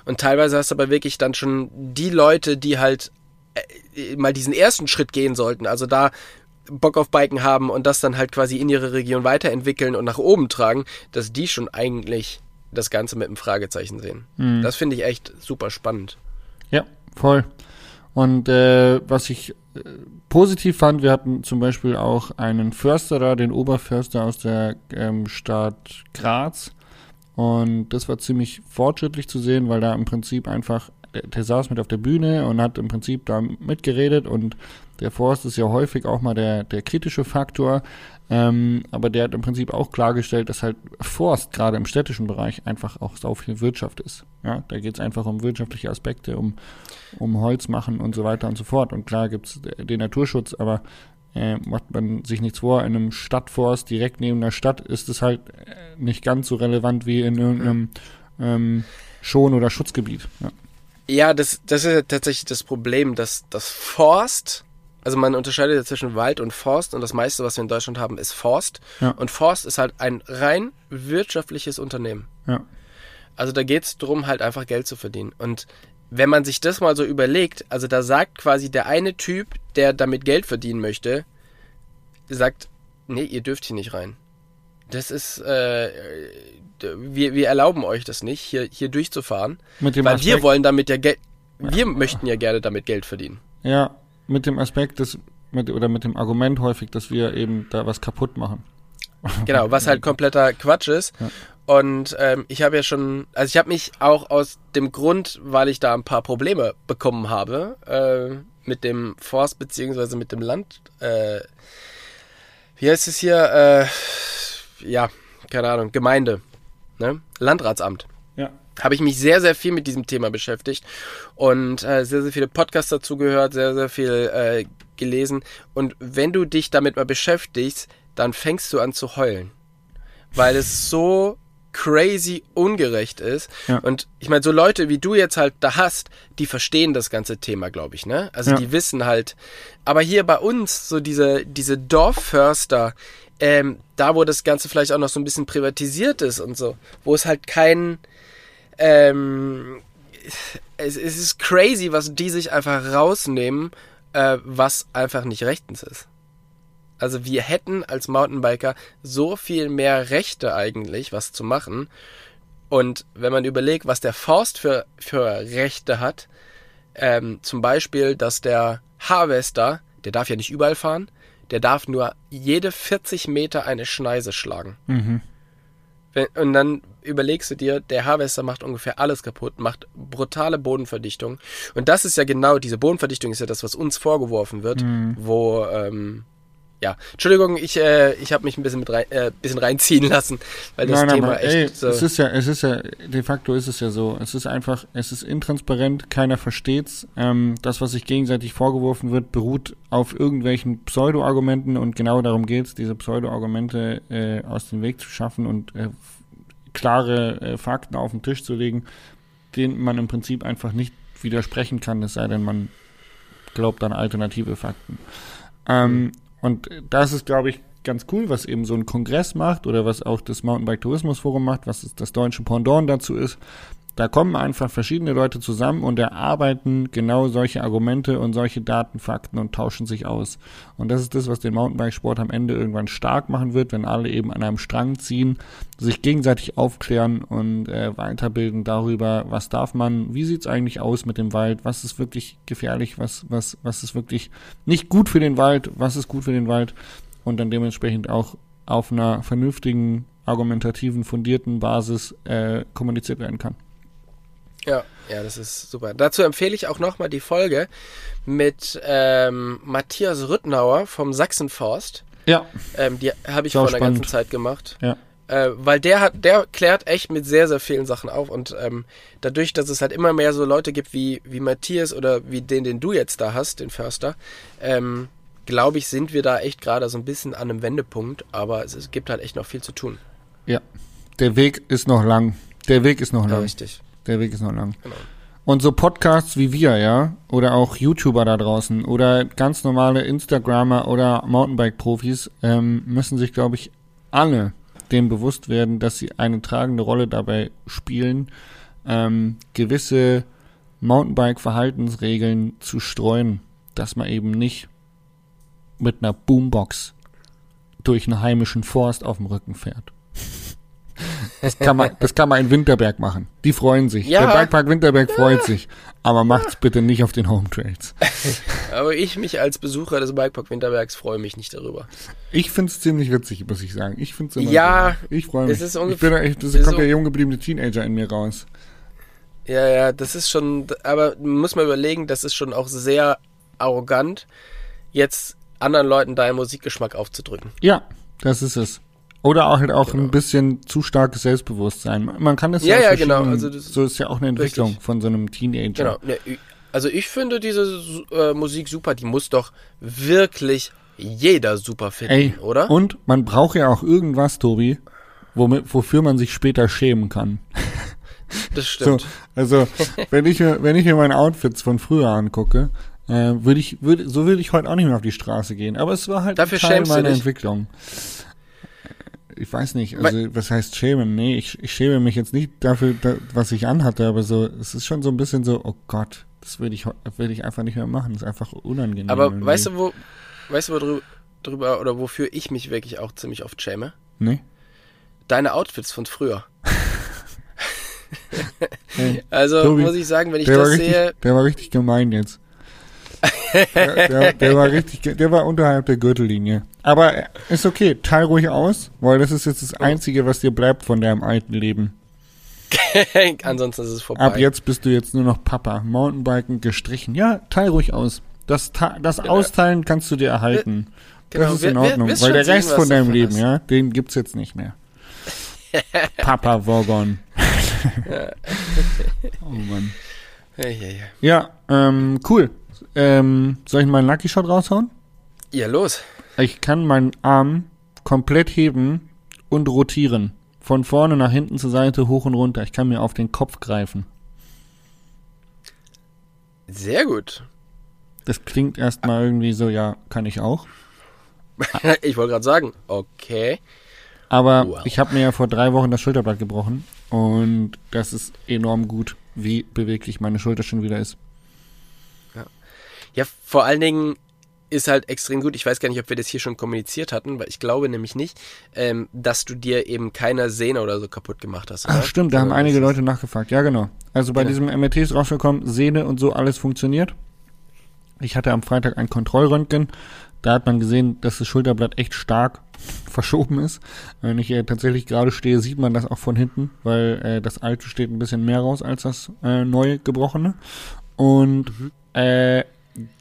Speaker 3: Und teilweise hast du aber wirklich dann schon die Leute, die halt äh, mal diesen ersten Schritt gehen sollten, also da Bock auf Biken haben und das dann halt quasi in ihre Region weiterentwickeln und nach oben tragen, dass die schon eigentlich das Ganze mit einem Fragezeichen sehen.
Speaker 2: Hm.
Speaker 3: Das finde ich echt super spannend.
Speaker 2: Ja, voll. Und äh, was ich äh, positiv fand, wir hatten zum Beispiel auch einen Förster da, den Oberförster aus der ähm, Stadt Graz. Und das war ziemlich fortschrittlich zu sehen, weil da im Prinzip einfach der, der saß mit auf der Bühne und hat im Prinzip da mitgeredet und der Forst ist ja häufig auch mal der, der kritische Faktor, ähm, aber der hat im Prinzip auch klargestellt, dass halt Forst gerade im städtischen Bereich einfach auch sau viel Wirtschaft ist. Ja, da geht es einfach um wirtschaftliche Aspekte, um, um Holz machen und so weiter und so fort. Und klar gibt es den Naturschutz, aber äh, macht man sich nichts vor, in einem Stadtforst direkt neben der Stadt ist es halt äh, nicht ganz so relevant wie in irgendeinem ähm, Schon- oder Schutzgebiet. Ja.
Speaker 3: Ja, das, das ist tatsächlich das Problem, dass das Forst, also man unterscheidet ja zwischen Wald und Forst und das meiste, was wir in Deutschland haben, ist Forst.
Speaker 2: Ja.
Speaker 3: Und Forst ist halt ein rein wirtschaftliches Unternehmen.
Speaker 2: Ja.
Speaker 3: Also da geht's drum, halt einfach Geld zu verdienen. Und wenn man sich das mal so überlegt, also da sagt quasi der eine Typ, der damit Geld verdienen möchte, sagt, nee, ihr dürft hier nicht rein. Das ist, äh, wir, wir erlauben euch das nicht, hier, hier durchzufahren.
Speaker 2: Mit dem
Speaker 3: Weil
Speaker 2: Aspekt,
Speaker 3: wir wollen damit ja Geld, wir möchten ja gerne damit Geld verdienen.
Speaker 2: Ja, mit dem Aspekt des, mit, oder mit dem Argument häufig, dass wir eben da was kaputt machen.
Speaker 3: Genau, was halt kompletter Quatsch ist.
Speaker 2: Ja.
Speaker 3: Und ähm, ich habe ja schon, also ich habe mich auch aus dem Grund, weil ich da ein paar Probleme bekommen habe, äh, mit dem Forst beziehungsweise mit dem Land, äh, wie heißt es hier, äh, ja, keine Ahnung, Gemeinde, ne? Landratsamt. Habe ich mich sehr, sehr viel mit diesem Thema beschäftigt und äh, sehr, sehr viele Podcasts dazu gehört, sehr, sehr viel äh, gelesen. Und wenn du dich damit mal beschäftigst, dann fängst du an zu heulen. Weil es so crazy ungerecht ist.
Speaker 2: Ja.
Speaker 3: Und ich meine, so Leute wie du jetzt halt da hast, die verstehen das ganze Thema, glaube ich, ne? Also
Speaker 2: Ja.
Speaker 3: die wissen halt. Aber hier bei uns, so diese, diese Dorfförster, ähm, da wo das Ganze vielleicht auch noch so ein bisschen privatisiert ist und so, wo es halt kein, ähm, es, es ist crazy, was die sich einfach rausnehmen, äh, was einfach nicht rechtens ist. Also wir hätten als Mountainbiker so viel mehr Rechte eigentlich, was zu machen. Und wenn man überlegt, was der Forst für, für Rechte hat, ähm, zum Beispiel, dass der Harvester, der darf ja nicht überall fahren, der darf nur jede 40 Meter eine Schneise schlagen.
Speaker 2: Mhm.
Speaker 3: Und dann überlegst du dir, der Harvester macht ungefähr alles kaputt, macht brutale Bodenverdichtung. Und das ist ja genau, diese Bodenverdichtung ist ja das, was uns vorgeworfen wird, wo, ähm, ja, Entschuldigung, ich, äh, ich habe mich ein bisschen mit rein, äh, bisschen reinziehen lassen, weil das
Speaker 2: Nein,
Speaker 3: Thema
Speaker 2: aber
Speaker 3: echt
Speaker 2: ey,
Speaker 3: so.
Speaker 2: es ist ja, es ist ja, de facto ist es ja so. Es ist einfach, es ist intransparent, keiner versteht's. Ähm, das, was sich gegenseitig vorgeworfen wird, beruht auf irgendwelchen Pseudo-Argumenten und genau darum geht's, diese Pseudo-Argumente äh, aus dem Weg zu schaffen und äh, klare äh, Fakten auf den Tisch zu legen, denen man im Prinzip einfach nicht widersprechen kann, es sei denn, man glaubt an alternative Fakten. Ähm, Und das ist, glaube ich, ganz cool, was eben so ein Kongress macht oder was auch das Mountainbike Tourismus Forum macht, was das deutsche Pendant dazu ist. Da kommen einfach verschiedene Leute zusammen und erarbeiten genau solche Argumente und solche Daten, Fakten und tauschen sich aus. Und das ist das, was den Mountainbikesport am Ende irgendwann stark machen wird, wenn alle eben an einem Strang ziehen, sich gegenseitig aufklären und äh, weiterbilden darüber, was darf man, wie sieht's eigentlich aus mit dem Wald, was ist wirklich gefährlich, was, was, was ist wirklich nicht gut für den Wald, was ist gut für den Wald und dann dementsprechend auch auf einer vernünftigen, argumentativen, fundierten Basis äh, kommuniziert werden kann.
Speaker 3: Ja, ja, das ist super. Dazu empfehle ich auch nochmal die Folge mit ähm, Matthias Rüttnauer vom Sachsenforst.
Speaker 2: Ja,
Speaker 3: Ähm, die habe ich vor einer ganzen. Zeit gemacht.
Speaker 2: ja.
Speaker 3: Äh, weil der hat, der klärt echt mit sehr, sehr vielen Sachen auf. Und ähm, dadurch, dass es halt immer mehr so Leute gibt wie, wie Matthias oder wie den, den du jetzt da hast, den Förster, ähm, glaube ich, sind wir da echt gerade so ein bisschen an einem Wendepunkt. Aber es, es gibt halt echt noch viel zu tun.
Speaker 2: Ja. Der Weg ist noch lang. Der Weg ist noch
Speaker 3: Ja,
Speaker 2: lang.
Speaker 3: richtig.
Speaker 2: Der Weg ist noch lang.
Speaker 3: Genau.
Speaker 2: Und so Podcasts wie wir, ja, oder auch YouTuber da draußen oder ganz normale Instagrammer oder Mountainbike-Profis ähm, müssen sich, glaube ich, alle dem bewusst werden, dass sie eine tragende Rolle dabei spielen, ähm, gewisse Mountainbike-Verhaltensregeln zu streuen, dass man eben nicht mit einer Boombox durch einen heimischen Forst auf dem Rücken fährt. Das kann man, das kann man in Winterberg machen. Die freuen sich.
Speaker 3: Ja.
Speaker 2: Der Bikepark Winterberg freut sich. Aber macht's bitte nicht auf den Home Trails.
Speaker 3: Aber ich mich als Besucher des Bikepark Winterbergs freue mich nicht darüber.
Speaker 2: Ich find's ziemlich witzig, muss ich sagen. Ich find's immer
Speaker 3: Ja,
Speaker 2: so. Ich freue mich.
Speaker 3: es ist
Speaker 2: ich
Speaker 3: ungef-
Speaker 2: bin das kommt der
Speaker 3: un-
Speaker 2: jung gebliebene Teenager in mir raus.
Speaker 3: Ja, ja, das ist schon, aber muss man überlegen, das ist schon auch sehr arrogant, jetzt anderen Leuten deinen Musikgeschmack aufzudrücken.
Speaker 2: Ja, das ist es. Oder auch halt auch
Speaker 3: Genau.
Speaker 2: ein bisschen zu starkes Selbstbewusstsein. Man kann das
Speaker 3: Ja,
Speaker 2: aus
Speaker 3: ja, genau. Also das-
Speaker 2: so ist ja auch eine Entwicklung
Speaker 3: Richtig.
Speaker 2: von so einem Teenager.
Speaker 3: Genau. Also ich finde diese äh, Musik super, die muss doch wirklich jeder super finden,
Speaker 2: Ey,
Speaker 3: oder?
Speaker 2: und man braucht ja auch irgendwas, Tobi, womit, wofür man sich später schämen kann.
Speaker 3: das
Speaker 2: So,
Speaker 3: stimmt.
Speaker 2: also, wenn ich, mir- wenn ich mir meine Outfits von früher angucke, äh, würde ich, würde, so würde ich heute auch nicht mehr auf die Straße gehen. Aber es war halt
Speaker 3: Dafür
Speaker 2: Teil meiner? Entwicklung. Ich weiß nicht, also was heißt schämen? Nee, ich, ich schäme mich jetzt nicht dafür, da, was ich anhatte, aber so, es ist schon so ein bisschen so, oh Gott, das würde ich, würde ich einfach nicht mehr machen. Das ist einfach unangenehm.
Speaker 3: Aber
Speaker 2: irgendwie.
Speaker 3: weißt du, wo, weißt du, wo drü- drüber oder wofür ich mich wirklich auch ziemlich oft schäme?
Speaker 2: Nee?
Speaker 3: Deine Outfits von früher.
Speaker 2: Hey,
Speaker 3: Also
Speaker 2: Tobi,
Speaker 3: muss ich sagen, wenn ich das
Speaker 2: richtig,
Speaker 3: sehe,
Speaker 2: der war richtig gemein jetzt. Der, der, der war richtig, der war unterhalb der Gürtellinie. Aber äh, ist okay, teil ruhig aus, weil das ist jetzt das Einzige, was dir bleibt von deinem alten Leben.
Speaker 3: ansonsten ist es vorbei.
Speaker 2: Ab jetzt bist du jetzt nur noch Papa. Mountainbiken gestrichen. Ja, teil ruhig aus. Das, das Austeilen kannst du dir erhalten.
Speaker 3: Genau,
Speaker 2: das ist
Speaker 3: wir-
Speaker 2: in
Speaker 3: wir-
Speaker 2: Ordnung,
Speaker 3: wirst
Speaker 2: weil
Speaker 3: schon
Speaker 2: der
Speaker 3: sehen,
Speaker 2: Rest von deinem Leben,
Speaker 3: hast.
Speaker 2: ja, den gibt's jetzt nicht mehr. Papa Wogon. oh Mann.
Speaker 3: Ja,
Speaker 2: ähm, cool. Ähm, soll ich meinen Lucky Shot raushauen?
Speaker 3: ja, los.
Speaker 2: Ich kann meinen Arm komplett heben und rotieren. Von vorne nach hinten zur Seite, hoch und runter. Ich kann mir auf den Kopf greifen.
Speaker 3: Sehr gut.
Speaker 2: Das klingt erstmal irgendwie so, ja, kann ich auch.
Speaker 3: ich wollte gerade sagen, okay.
Speaker 2: Aber
Speaker 3: Wow.
Speaker 2: ich habe mir ja vor drei Wochen das Schulterblatt gebrochen. Und das ist enorm gut, wie beweglich meine Schulter schon wieder ist.
Speaker 3: Ja, vor allen Dingen ist halt extrem gut. Ich weiß gar nicht, ob wir das hier schon kommuniziert hatten, weil ich glaube nämlich nicht, ähm, dass du dir eben keine Sehne oder so kaputt gemacht hast.
Speaker 2: Ach stimmt, da haben einige Leute nachgefragt. Ja, genau. Also bei
Speaker 3: Genau.
Speaker 2: diesem MRT ist rausgekommen, Sehne und so alles funktioniert. Ich hatte am Freitag ein Kontrollröntgen. Da hat man gesehen, dass das Schulterblatt echt stark verschoben ist. Wenn ich äh, tatsächlich gerade stehe, sieht man das auch von hinten, weil äh, das alte steht ein bisschen mehr raus als das äh, neu gebrochene. Und äh,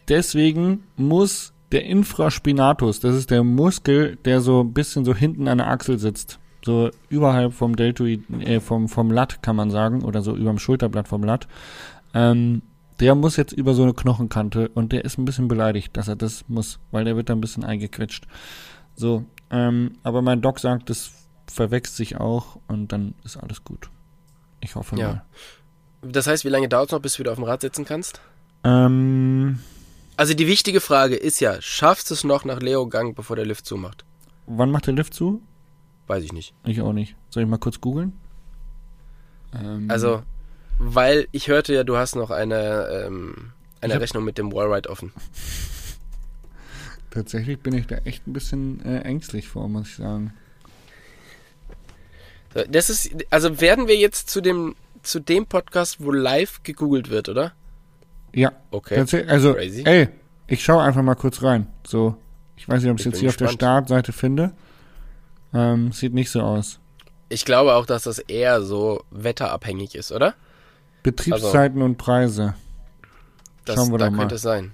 Speaker 2: deswegen muss der Infraspinatus, das ist der Muskel, der so ein bisschen so hinten an der Achsel sitzt, so überhalb vom Deltoid, äh, vom, vom Latt kann man sagen, oder so überm Schulterblatt vom Latt, ähm, der muss jetzt über so eine Knochenkante und der ist ein bisschen beleidigt, dass er das muss, weil der wird da ein bisschen eingequetscht. So, ähm, aber mein Doc sagt, das verwächst sich auch und dann ist alles gut. Ich hoffe
Speaker 3: Ja.
Speaker 2: mal.
Speaker 3: Das heißt, wie lange dauert es noch, bis du wieder auf dem Rad sitzen kannst?
Speaker 2: Ähm,
Speaker 3: Also die wichtige Frage ist ja, schaffst du es noch nach Leo-Gang, bevor der Lift zumacht?
Speaker 2: wann macht der Lift zu?
Speaker 3: Weiß ich nicht.
Speaker 2: Ich auch nicht. Soll ich mal kurz googeln? Ähm,
Speaker 3: Also, weil ich hörte ja, du hast noch eine, ähm, eine Rechnung mit dem Wallride offen.
Speaker 2: Tatsächlich bin ich da echt ein bisschen äh, ängstlich vor, muss ich sagen.
Speaker 3: Das ist, also werden wir jetzt zu dem, zu dem Podcast, wo live gegoogelt wird, oder?
Speaker 2: Ja,
Speaker 3: Okay.
Speaker 2: Also,
Speaker 3: Crazy.
Speaker 2: ey, ich schaue einfach mal kurz rein. So, ich weiß nicht, ob ich es jetzt hier auf der
Speaker 3: gespannt.
Speaker 2: Startseite finde. Ähm, sieht nicht so aus.
Speaker 3: Ich glaube auch, dass das eher so wetterabhängig ist, oder?
Speaker 2: Betriebszeiten und Preise.
Speaker 3: Das,
Speaker 2: Schauen wir
Speaker 3: da
Speaker 2: mal.
Speaker 3: könnte es sein.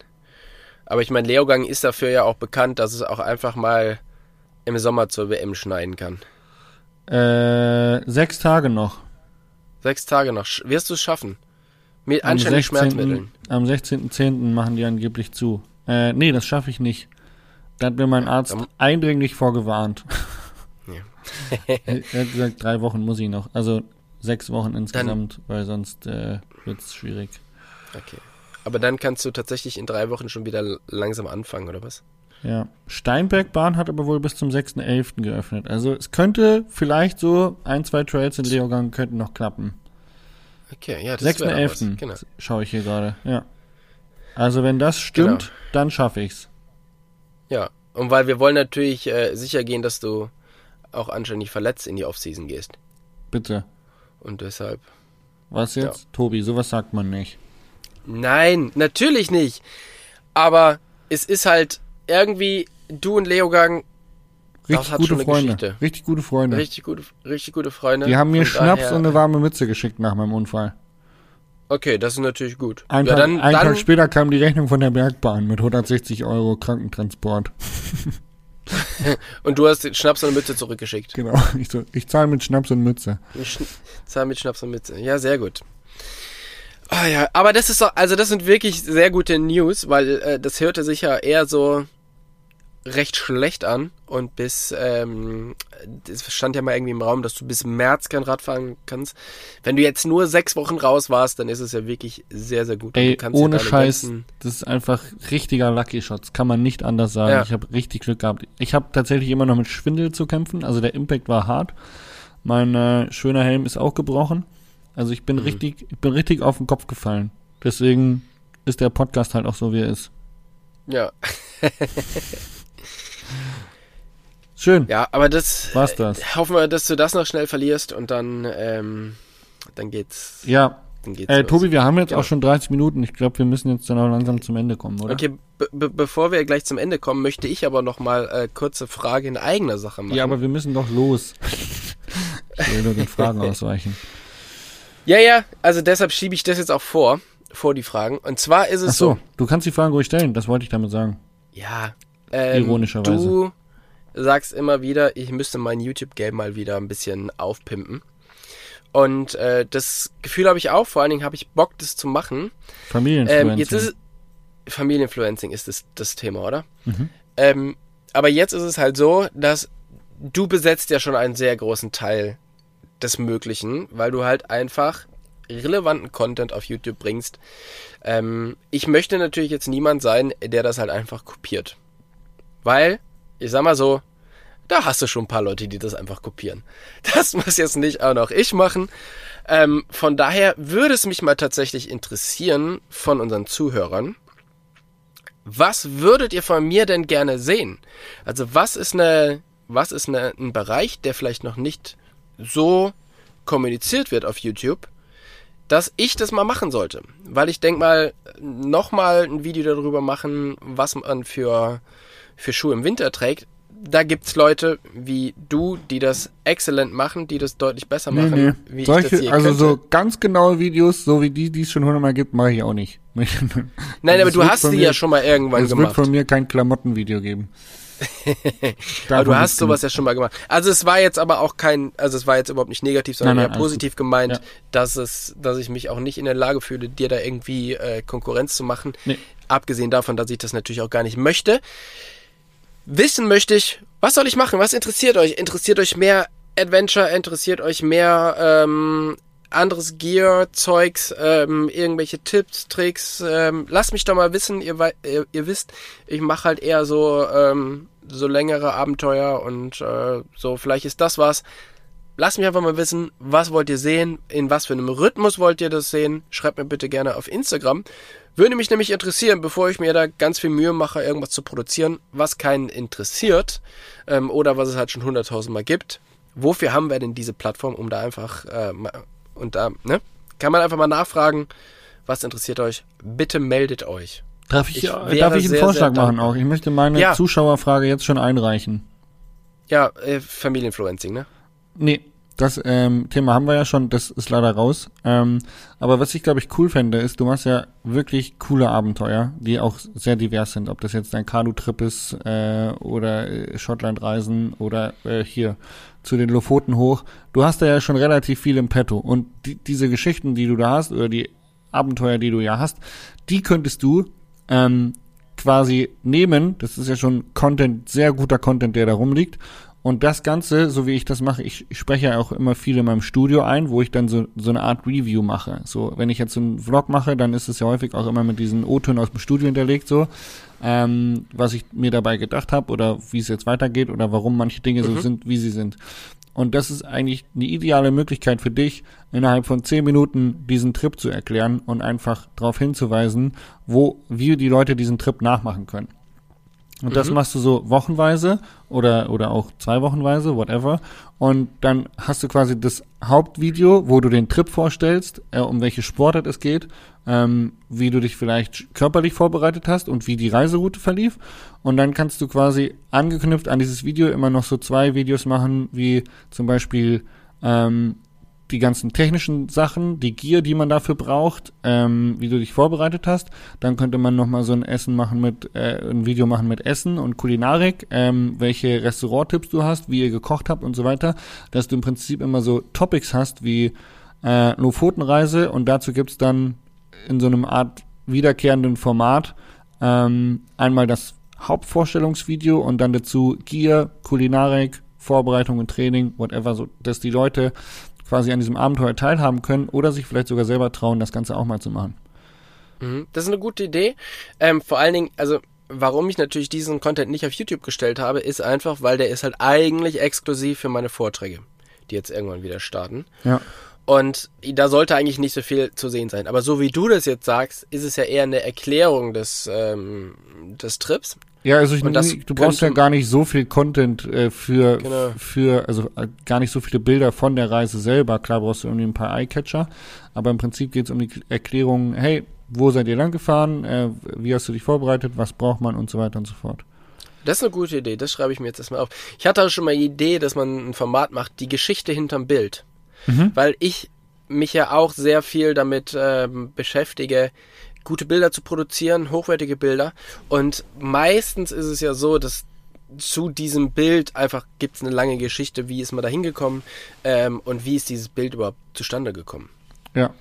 Speaker 3: Aber ich meine, Leogang ist dafür ja auch bekannt, dass es auch einfach mal im Sommer zur WM schneiden kann.
Speaker 2: Äh, sechs Tage noch.
Speaker 3: Sechs Tage noch. Wirst du es schaffen? Mit
Speaker 2: Am
Speaker 3: anständigen
Speaker 2: 16.
Speaker 3: Schmerzmitteln.
Speaker 2: Am 16.10. machen die angeblich zu. Äh, nee, das schaffe ich nicht. Da hat mir mein Arzt
Speaker 3: dann-
Speaker 2: eindringlich vorgewarnt.
Speaker 3: Ja.
Speaker 2: er hat gesagt, drei Wochen muss ich noch. Also sechs Wochen insgesamt, weil sonst äh, wird es schwierig.
Speaker 3: Okay. Aber dann kannst du tatsächlich in drei Wochen schon wieder langsam anfangen, oder was?
Speaker 2: Ja. Steinbergbahn hat aber wohl bis zum 6.11. geöffnet. Also es könnte vielleicht so ein, zwei Trails in Leogang könnten noch klappen.
Speaker 3: Okay, ja, das wäre doch was.
Speaker 2: 6.11.
Speaker 3: Genau.
Speaker 2: schaue ich hier gerade. Ja. Also wenn das stimmt,
Speaker 3: Genau.
Speaker 2: dann schaffe ich's.
Speaker 3: Ja, und weil wir wollen natürlich äh, sicher gehen, dass du auch anständig verletzt in die Offseason gehst.
Speaker 2: Bitte.
Speaker 3: Und deshalb.
Speaker 2: Was jetzt? Tobi, sowas sagt man nicht.
Speaker 3: Nein, natürlich nicht. Aber es ist halt irgendwie, du und Leogang,
Speaker 2: Richtig gute Freunde.
Speaker 3: Geschichte.
Speaker 2: Richtig gute Freunde.
Speaker 3: richtig gute, richtig gute Freunde.
Speaker 2: Die haben mir Schnaps
Speaker 3: daher-
Speaker 2: und eine warme Mütze geschickt nach meinem Unfall.
Speaker 3: Okay, das ist natürlich gut.
Speaker 2: Ein,
Speaker 3: ja,
Speaker 2: Tag,
Speaker 3: dann,
Speaker 2: einen
Speaker 3: dann,
Speaker 2: Tag später kam die Rechnung von der Bergbahn mit 160 Euro Krankentransport.
Speaker 3: und du hast den Schnaps und Mütze zurückgeschickt.
Speaker 2: Genau. Ich, so, ich zahle mit Schnaps und Mütze.
Speaker 3: Ich zahle mit Schnaps und Mütze. Ja, sehr gut. Ah ja, aber das ist doch, also das sind wirklich sehr gute News, weil äh, das hörte sich ja eher so recht schlecht an und bis, ähm, es stand ja mal irgendwie im Raum, dass du bis März kein Rad fahren kannst. Wenn du jetzt nur sechs Wochen raus warst, dann ist es ja wirklich sehr, sehr gut.
Speaker 2: Ey, ohne Scheiß, das ist einfach richtiger Lucky Shots, kann man nicht anders sagen.
Speaker 3: Ja.
Speaker 2: Ich habe richtig Glück gehabt. Ich habe tatsächlich immer noch mit Schwindel zu kämpfen, also der Impact war hart. Mein äh, schöner Helm ist auch gebrochen. Also ich bin
Speaker 3: Mhm.
Speaker 2: richtig, ich bin richtig auf den Kopf gefallen. Deswegen ist der Podcast halt auch so, wie er ist.
Speaker 3: Ja,
Speaker 2: Schön.
Speaker 3: ja, aber das,
Speaker 2: War's das?
Speaker 3: hoffen wir, dass du das noch schnell verlierst und dann, ähm, dann geht's,
Speaker 2: Ja,
Speaker 3: dann geht's
Speaker 2: äh. Tobi, wir haben jetzt
Speaker 3: Ja.
Speaker 2: auch schon 30 Minuten. Ich glaube, wir müssen jetzt dann auch langsam zum Ende kommen, oder?
Speaker 3: Okay, be bevor wir gleich zum Ende kommen, möchte ich aber noch mal äh, kurze Frage in eigener Sache machen.
Speaker 2: Ja, aber wir müssen doch los. ich will nur den Fragen ausweichen.
Speaker 3: ja, ja, also deshalb schiebe ich das jetzt auch vor, vor die Fragen. Und zwar ist es
Speaker 2: Ach so,
Speaker 3: so,
Speaker 2: du kannst die Fragen ruhig stellen, das wollte ich damit sagen.
Speaker 3: ja, ähm,
Speaker 2: Ironischerweise.
Speaker 3: du sagst immer wieder, ich müsste mein YouTube-Game mal wieder ein bisschen aufpimpen. Und äh, das Gefühl habe ich auch, vor allen Dingen habe ich Bock, das zu machen.
Speaker 2: Familienfluencer.
Speaker 3: Ähm, jetzt ist es, Familienfluencing ist das, das Thema, oder?
Speaker 2: Mhm.
Speaker 3: Ähm, aber jetzt ist es halt so, dass du besetzt ja schon einen sehr großen Teil des Möglichen, weil du halt einfach relevanten Content auf YouTube bringst. Ähm, ich möchte natürlich jetzt niemand sein, der das halt einfach kopiert. Weil, ich sag mal so, da hast du schon ein paar Leute, die das einfach kopieren. Das muss jetzt nicht auch noch ich machen. Ähm, von daher würde es mich mal tatsächlich interessieren von unseren Zuhörern, was würdet ihr von mir denn gerne sehen? Also was ist eine, was ist eine, ein Bereich, der vielleicht noch nicht so kommuniziert wird auf YouTube, dass ich das mal machen sollte? Weil ich denke mal, nochmal ein Video darüber machen, was man für, für Schuhe im Winter trägt. Da gibt's Leute wie du, die das exzellent machen, die das deutlich besser
Speaker 2: Nee,
Speaker 3: machen,
Speaker 2: nee.
Speaker 3: wie ich
Speaker 2: Solche,
Speaker 3: das hier
Speaker 2: also
Speaker 3: könnte.
Speaker 2: so ganz genaue Videos, so wie die, die es schon hundertmal gibt, mache ich auch nicht.
Speaker 3: Nein,
Speaker 2: Also
Speaker 3: aber
Speaker 2: es
Speaker 3: du
Speaker 2: wird
Speaker 3: hast sie
Speaker 2: mir-
Speaker 3: ja schon mal irgendwann
Speaker 2: Es wird
Speaker 3: gemacht.
Speaker 2: von mir kein Klamottenvideo geben.
Speaker 3: Aber du hast sowas ja schon mal gemacht. Also es war jetzt aber auch kein, also es war jetzt überhaupt nicht negativ, sondern
Speaker 2: Nein, nein,
Speaker 3: eher positiv gemeint,
Speaker 2: Ja.
Speaker 3: dass es, dass ich mich auch nicht in der Lage fühle, dir da irgendwie äh, Konkurrenz zu machen.
Speaker 2: Nee.
Speaker 3: Abgesehen davon, dass ich das natürlich auch gar nicht möchte. Wissen möchte ich, was soll ich machen? Was interessiert euch? Interessiert euch mehr Adventure? Interessiert euch mehr ähm, anderes Gear-Zeugs? Ähm, irgendwelche Tipps, Tricks? Ähm, lasst mich doch mal wissen. Ihr, ihr, ihr wisst, ich mache halt eher so ähm, so längere Abenteuer und äh, so. Vielleicht ist das was. Lasst mich einfach mal wissen, was wollt ihr sehen? In was für einem Rhythmus wollt ihr das sehen? Schreibt mir bitte gerne auf Instagram. Würde mich nämlich interessieren, bevor ich mir da ganz viel Mühe mache, irgendwas zu produzieren, was keinen interessiert ähm, oder was es halt schon hunderttausendmal gibt. Wofür haben wir denn diese Plattform, um da einfach äh, und da, ne? Kann man einfach mal nachfragen, was interessiert euch? Bitte meldet euch.
Speaker 2: Darf ich,
Speaker 3: Ich
Speaker 2: darf
Speaker 3: wäre
Speaker 2: ich einen
Speaker 3: sehr,
Speaker 2: Vorschlag
Speaker 3: sehr
Speaker 2: machen auch? Ich möchte meine
Speaker 3: Ja.
Speaker 2: Zuschauerfrage jetzt schon einreichen.
Speaker 3: Ja, äh, Familienfluencing, ne?
Speaker 2: Nee, das ähm, Thema haben wir ja schon, das ist leider raus. Ähm, aber was ich, glaube ich, cool fände, ist, du machst ja wirklich coole Abenteuer, die auch sehr divers sind. Ob das jetzt ein Kanu-Trip ist äh, oder äh, Schottland-Reisen oder äh, hier zu den Lofoten hoch. Du hast da ja schon relativ viel im Petto. Und die, diese Geschichten, die du da hast, oder die Abenteuer, die du ja hast, die könntest du ähm, quasi nehmen. Das ist ja schon Content, sehr guter Content, der da rumliegt. Und das Ganze, so wie ich das mache, ich, spreche ja auch immer viel in meinem Studio ein, wo ich dann so, so eine Art Review mache. So, wenn ich jetzt so einen Vlog mache, dann ist es ja häufig auch immer mit diesen O-Tönen aus dem Studio hinterlegt, so, ähm, was ich mir dabei gedacht habe oder wie es jetzt weitergeht oder warum manche Dinge so
Speaker 3: Mhm.
Speaker 2: sind, wie sie sind. Und das ist eigentlich eine ideale Möglichkeit für dich, innerhalb von zehn Minuten diesen Trip zu erklären und einfach darauf hinzuweisen, wo, wie die Leute diesen Trip nachmachen können. Und das
Speaker 3: Mhm.
Speaker 2: machst du so wochenweise oder, oder auch zwei Wochenweise, whatever. Und dann hast du quasi das Hauptvideo, wo du den Trip vorstellst, äh, um welche Sportart es geht, ähm, wie du dich vielleicht körperlich vorbereitet hast und wie die Reiseroute verlief. Und dann kannst du quasi angeknüpft an dieses Video immer noch so zwei Videos machen, wie zum Beispiel ähm, die ganzen technischen Sachen, die Gier, die man dafür braucht, ähm, wie du dich vorbereitet hast. Dann könnte man nochmal so ein Essen machen mit, äh, ein Video machen mit Essen und Kulinarik, ähm, welche Restauranttipps du hast, wie ihr gekocht habt und so weiter, dass du im Prinzip immer so Topics hast wie äh, Lofotenreise und dazu gibt's dann in so einem Art wiederkehrenden Format ähm, einmal das Hauptvorstellungsvideo und dann dazu Gier, Kulinarik, Vorbereitung und Training, whatever, so dass die Leute quasi an diesem Abenteuer teilhaben können oder sich vielleicht sogar selber trauen, das Ganze auch mal zu machen.
Speaker 3: Mhm. Das ist eine gute Idee. Ähm, vor allen Dingen, also warum ich natürlich diesen Content nicht auf YouTube gestellt habe, ist einfach, weil der ist halt eigentlich exklusiv für meine Vorträge, die jetzt irgendwann wieder starten.
Speaker 2: Ja.
Speaker 3: Und da sollte eigentlich nicht so viel zu sehen sein. Aber so wie du das jetzt sagst, ist es ja eher eine Erklärung des, ähm, des Trips.
Speaker 2: Ja, also ich, du brauchst ja gar nicht so viel Content äh, für,
Speaker 3: Genau.
Speaker 2: für, also äh, gar nicht so viele Bilder von der Reise selber. Klar brauchst du irgendwie ein paar Eyecatcher, aber im Prinzip geht es um die Erklärung, hey, wo seid ihr lang gefahren, äh, wie hast du dich vorbereitet, was braucht man und so weiter und so fort.
Speaker 3: Das ist eine gute Idee, das schreibe ich mir jetzt erstmal auf. Ich hatte auch schon mal die Idee, dass man ein Format macht, die Geschichte hinterm Bild.
Speaker 2: Mhm.
Speaker 3: Weil ich mich ja auch sehr viel damit ähm, beschäftige, gute Bilder zu produzieren, hochwertige Bilder. Und meistens ist es ja so, dass zu diesem Bild einfach gibt es eine lange Geschichte, wie ist man da hingekommen ähm, und wie ist dieses Bild überhaupt zustande gekommen.
Speaker 2: Ja,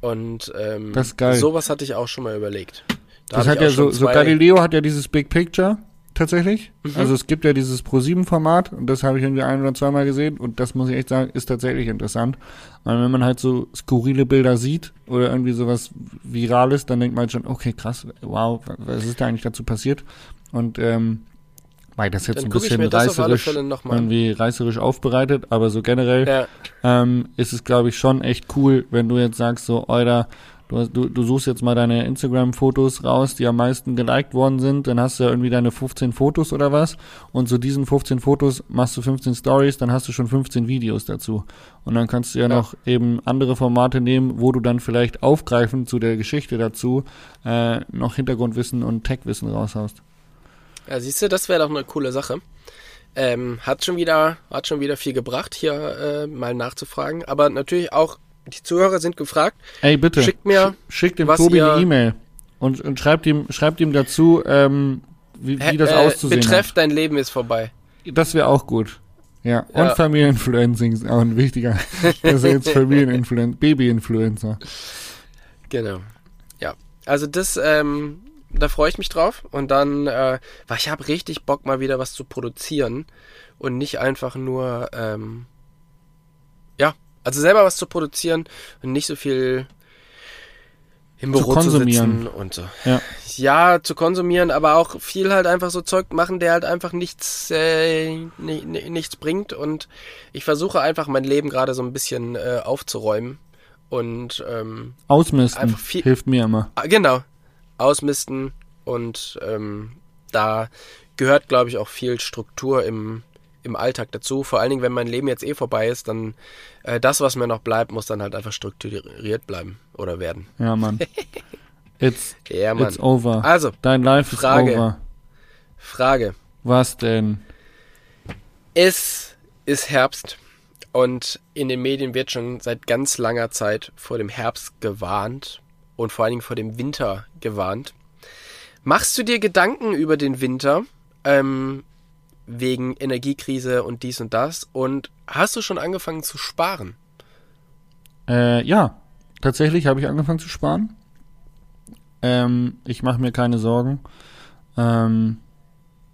Speaker 3: Und ähm, sowas hatte ich auch schon mal überlegt. Da
Speaker 2: das hat ja so, so Galileo hat ja dieses Big Picture tatsächlich.
Speaker 3: Mhm.
Speaker 2: Also es gibt ja dieses Pro7-Format und das habe ich irgendwie ein oder zweimal gesehen und das muss ich echt sagen, ist tatsächlich interessant. Weil wenn man halt so skurrile Bilder sieht oder irgendwie sowas Virales, dann denkt man halt schon, okay, krass, wow, was ist da eigentlich dazu passiert? Und ähm, weil das jetzt
Speaker 3: Dann
Speaker 2: ein bisschen reißerisch, irgendwie reißerisch aufbereitet, aber so generell
Speaker 3: Ja,
Speaker 2: ähm, ist es, glaube ich, schon echt cool, wenn du jetzt sagst, so, Euer, du, hast- du, du suchst jetzt mal deine Instagram-Fotos raus, die am meisten geliked worden sind, dann hast du ja irgendwie deine 15 Fotos oder was und zu diesen 15 Fotos machst du 15 Stories, dann hast du schon 15 Videos dazu. Und dann kannst du ja,
Speaker 3: Ja.
Speaker 2: noch eben andere Formate nehmen, wo du dann vielleicht aufgreifend zu der Geschichte dazu äh, noch Hintergrundwissen und Tech-Wissen raushaust.
Speaker 3: Ja, siehst du, das wäre doch eine coole Sache. Ähm, hat schon wieder, hat schon wieder viel gebracht, hier äh, mal nachzufragen. Aber natürlich auch, die Zuhörer sind gefragt.
Speaker 2: Ey, bitte,
Speaker 3: Schickt mir,
Speaker 2: schick dem Tobi eine E-Mail und, und schreibt ihm, schreibt ihm dazu, ähm, wie, wie das
Speaker 3: äh,
Speaker 2: auszusehen hat.
Speaker 3: Betreff, dein Leben ist vorbei.
Speaker 2: Das wäre auch gut. Ja, und
Speaker 3: Ja.
Speaker 2: Familieninfluencing ist auch ein wichtiger. Das ist jetzt Familieninfluencer, Baby-Influencer.
Speaker 3: Genau. Ja. Also das, ähm, da freue ich mich drauf. Und dann, äh, weil ich habe richtig Bock, mal wieder was zu produzieren und nicht einfach nur, ähm, also selber was zu produzieren und nicht so viel im
Speaker 2: Zu
Speaker 3: Büro zu,
Speaker 2: konsumieren.
Speaker 3: sitzen und so.
Speaker 2: Ja.
Speaker 3: Ja, zu konsumieren, aber auch viel halt einfach so Zeug machen, der halt einfach nichts, äh, ni- ni- nichts bringt. Und ich versuche einfach mein Leben gerade so ein bisschen äh, aufzuräumen. Und ähm,
Speaker 2: Ausmisten
Speaker 3: Einfach viel-
Speaker 2: hilft mir immer.
Speaker 3: Ah, Genau. Ausmisten und ähm, da gehört, glaube ich, auch viel Struktur im, im Alltag dazu. Vor allen Dingen, wenn mein Leben jetzt eh vorbei ist, dann äh, das, was mir noch bleibt, muss dann halt einfach strukturiert bleiben oder werden.
Speaker 2: Ja, Mann. It's,
Speaker 3: Ja, Mann.
Speaker 2: it's over.
Speaker 3: Also,
Speaker 2: Dein Life
Speaker 3: Frage.
Speaker 2: is over.
Speaker 3: Frage.
Speaker 2: Was denn?
Speaker 3: Es ist Herbst und in den Medien wird schon seit ganz langer Zeit vor dem Herbst gewarnt und vor allen Dingen vor dem Winter gewarnt. Machst du dir Gedanken über den Winter ähm, wegen Energiekrise und dies und das und hast du schon angefangen zu sparen?
Speaker 2: Äh, ja, tatsächlich habe ich angefangen zu sparen. Ähm, ich mache mir keine Sorgen, ähm,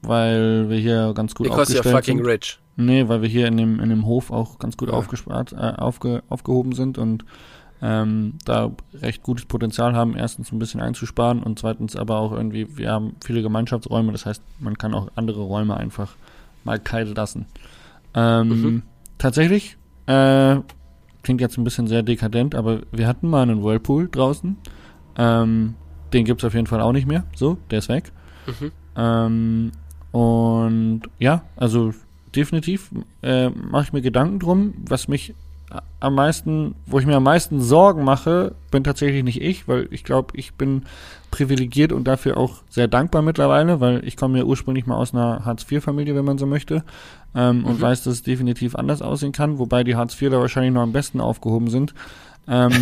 Speaker 2: weil wir hier ganz gut
Speaker 3: Because you're
Speaker 2: aufgestellt
Speaker 3: fucking
Speaker 2: sind.
Speaker 3: rich.
Speaker 2: Nee, weil wir hier in dem, in dem Hof auch ganz gut
Speaker 3: Ja.
Speaker 2: aufgespart, äh, aufge, aufgehoben sind und ähm, da recht gutes Potenzial haben, erstens ein bisschen einzusparen und zweitens aber auch irgendwie, wir haben viele Gemeinschaftsräume, das heißt, man kann auch andere Räume einfach mal kalt lassen. Ähm,
Speaker 3: Mhm.
Speaker 2: Tatsächlich, äh, klingt jetzt ein bisschen sehr dekadent, aber wir hatten mal einen Whirlpool draußen. Ähm, den gibt's auf jeden Fall auch nicht mehr. So, der ist weg.
Speaker 3: Mhm.
Speaker 2: Ähm, und ja, also definitiv äh, mache ich mir Gedanken drum, was mich am meisten, wo ich mir am meisten Sorgen mache, bin tatsächlich nicht ich, weil ich glaube, ich bin privilegiert und dafür auch sehr dankbar mittlerweile, weil ich komme ja ursprünglich mal aus einer Hartz-IV-Familie, wenn man so möchte, ähm, mhm. und weiß, dass es definitiv anders aussehen kann, wobei die Hartz-IV da wahrscheinlich noch am besten aufgehoben sind. ähm,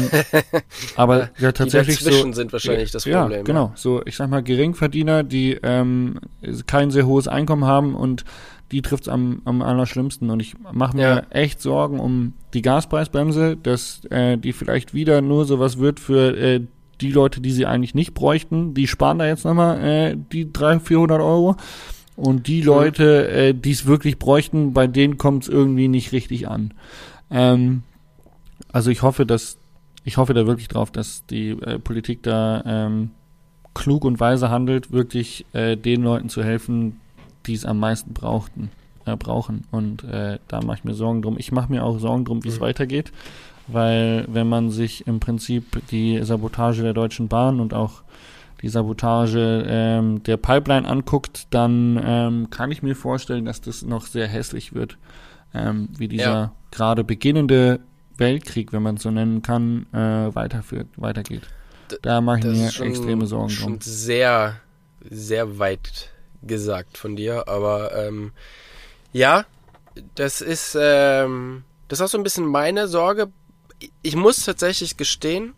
Speaker 2: aber ja, tatsächlich
Speaker 3: die dazwischen so, sind wahrscheinlich das Problem.
Speaker 2: Ja, genau. So, ich sag mal Geringverdiener, die ähm, kein sehr hohes Einkommen haben und die trifft's am, am allerschlimmsten. Und ich mache mir ja. echt Sorgen um die Gaspreisbremse, dass äh, die vielleicht wieder nur sowas wird für äh, die Leute, die sie eigentlich nicht bräuchten. Die sparen da jetzt nochmal äh, die 300, 400 Euro. Und die Leute, äh, die es wirklich bräuchten, bei denen kommt es irgendwie nicht richtig an. Ähm, also ich hoffe, dass ich hoffe da wirklich drauf, dass die äh, Politik da ähm, klug und weise handelt, wirklich äh, den Leuten zu helfen, die es am meisten brauchten, äh, brauchen. Und äh, da mache ich mir Sorgen drum. Ich mache mir auch Sorgen drum, wie es mhm. weitergeht, weil wenn man sich im Prinzip die Sabotage der Deutschen Bahn und auch die Sabotage ähm, der Pipeline anguckt, dann ähm, kann ich mir vorstellen, dass das noch sehr hässlich wird, ähm, wie dieser ja. gerade beginnende Weltkrieg, wenn man es so nennen kann, äh, weiterführt, weitergeht. Da mache ich mir schon, extreme Sorgen
Speaker 3: schon
Speaker 2: drum.
Speaker 3: Sehr, sehr weit gesagt von dir, aber ähm, ja, das ist, ähm, das ist auch so ein bisschen meine Sorge. Ich muss tatsächlich gestehen,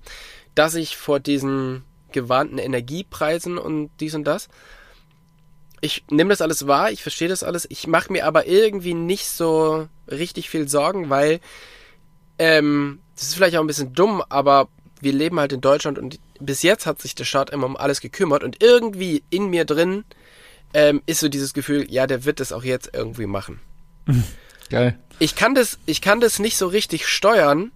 Speaker 3: dass ich vor diesen gewarnten Energiepreisen und dies und das, ich nehme das alles wahr, ich verstehe das alles, ich mache mir aber irgendwie nicht so richtig viel Sorgen, weil ähm, das ist vielleicht auch ein bisschen dumm, aber wir leben halt in Deutschland und bis jetzt hat sich der Staat immer um alles gekümmert und irgendwie in mir drin ähm, ist so dieses Gefühl, ja, der wird das auch jetzt irgendwie machen.
Speaker 2: Geil.
Speaker 3: Ich kann das, ich kann das nicht so richtig steuern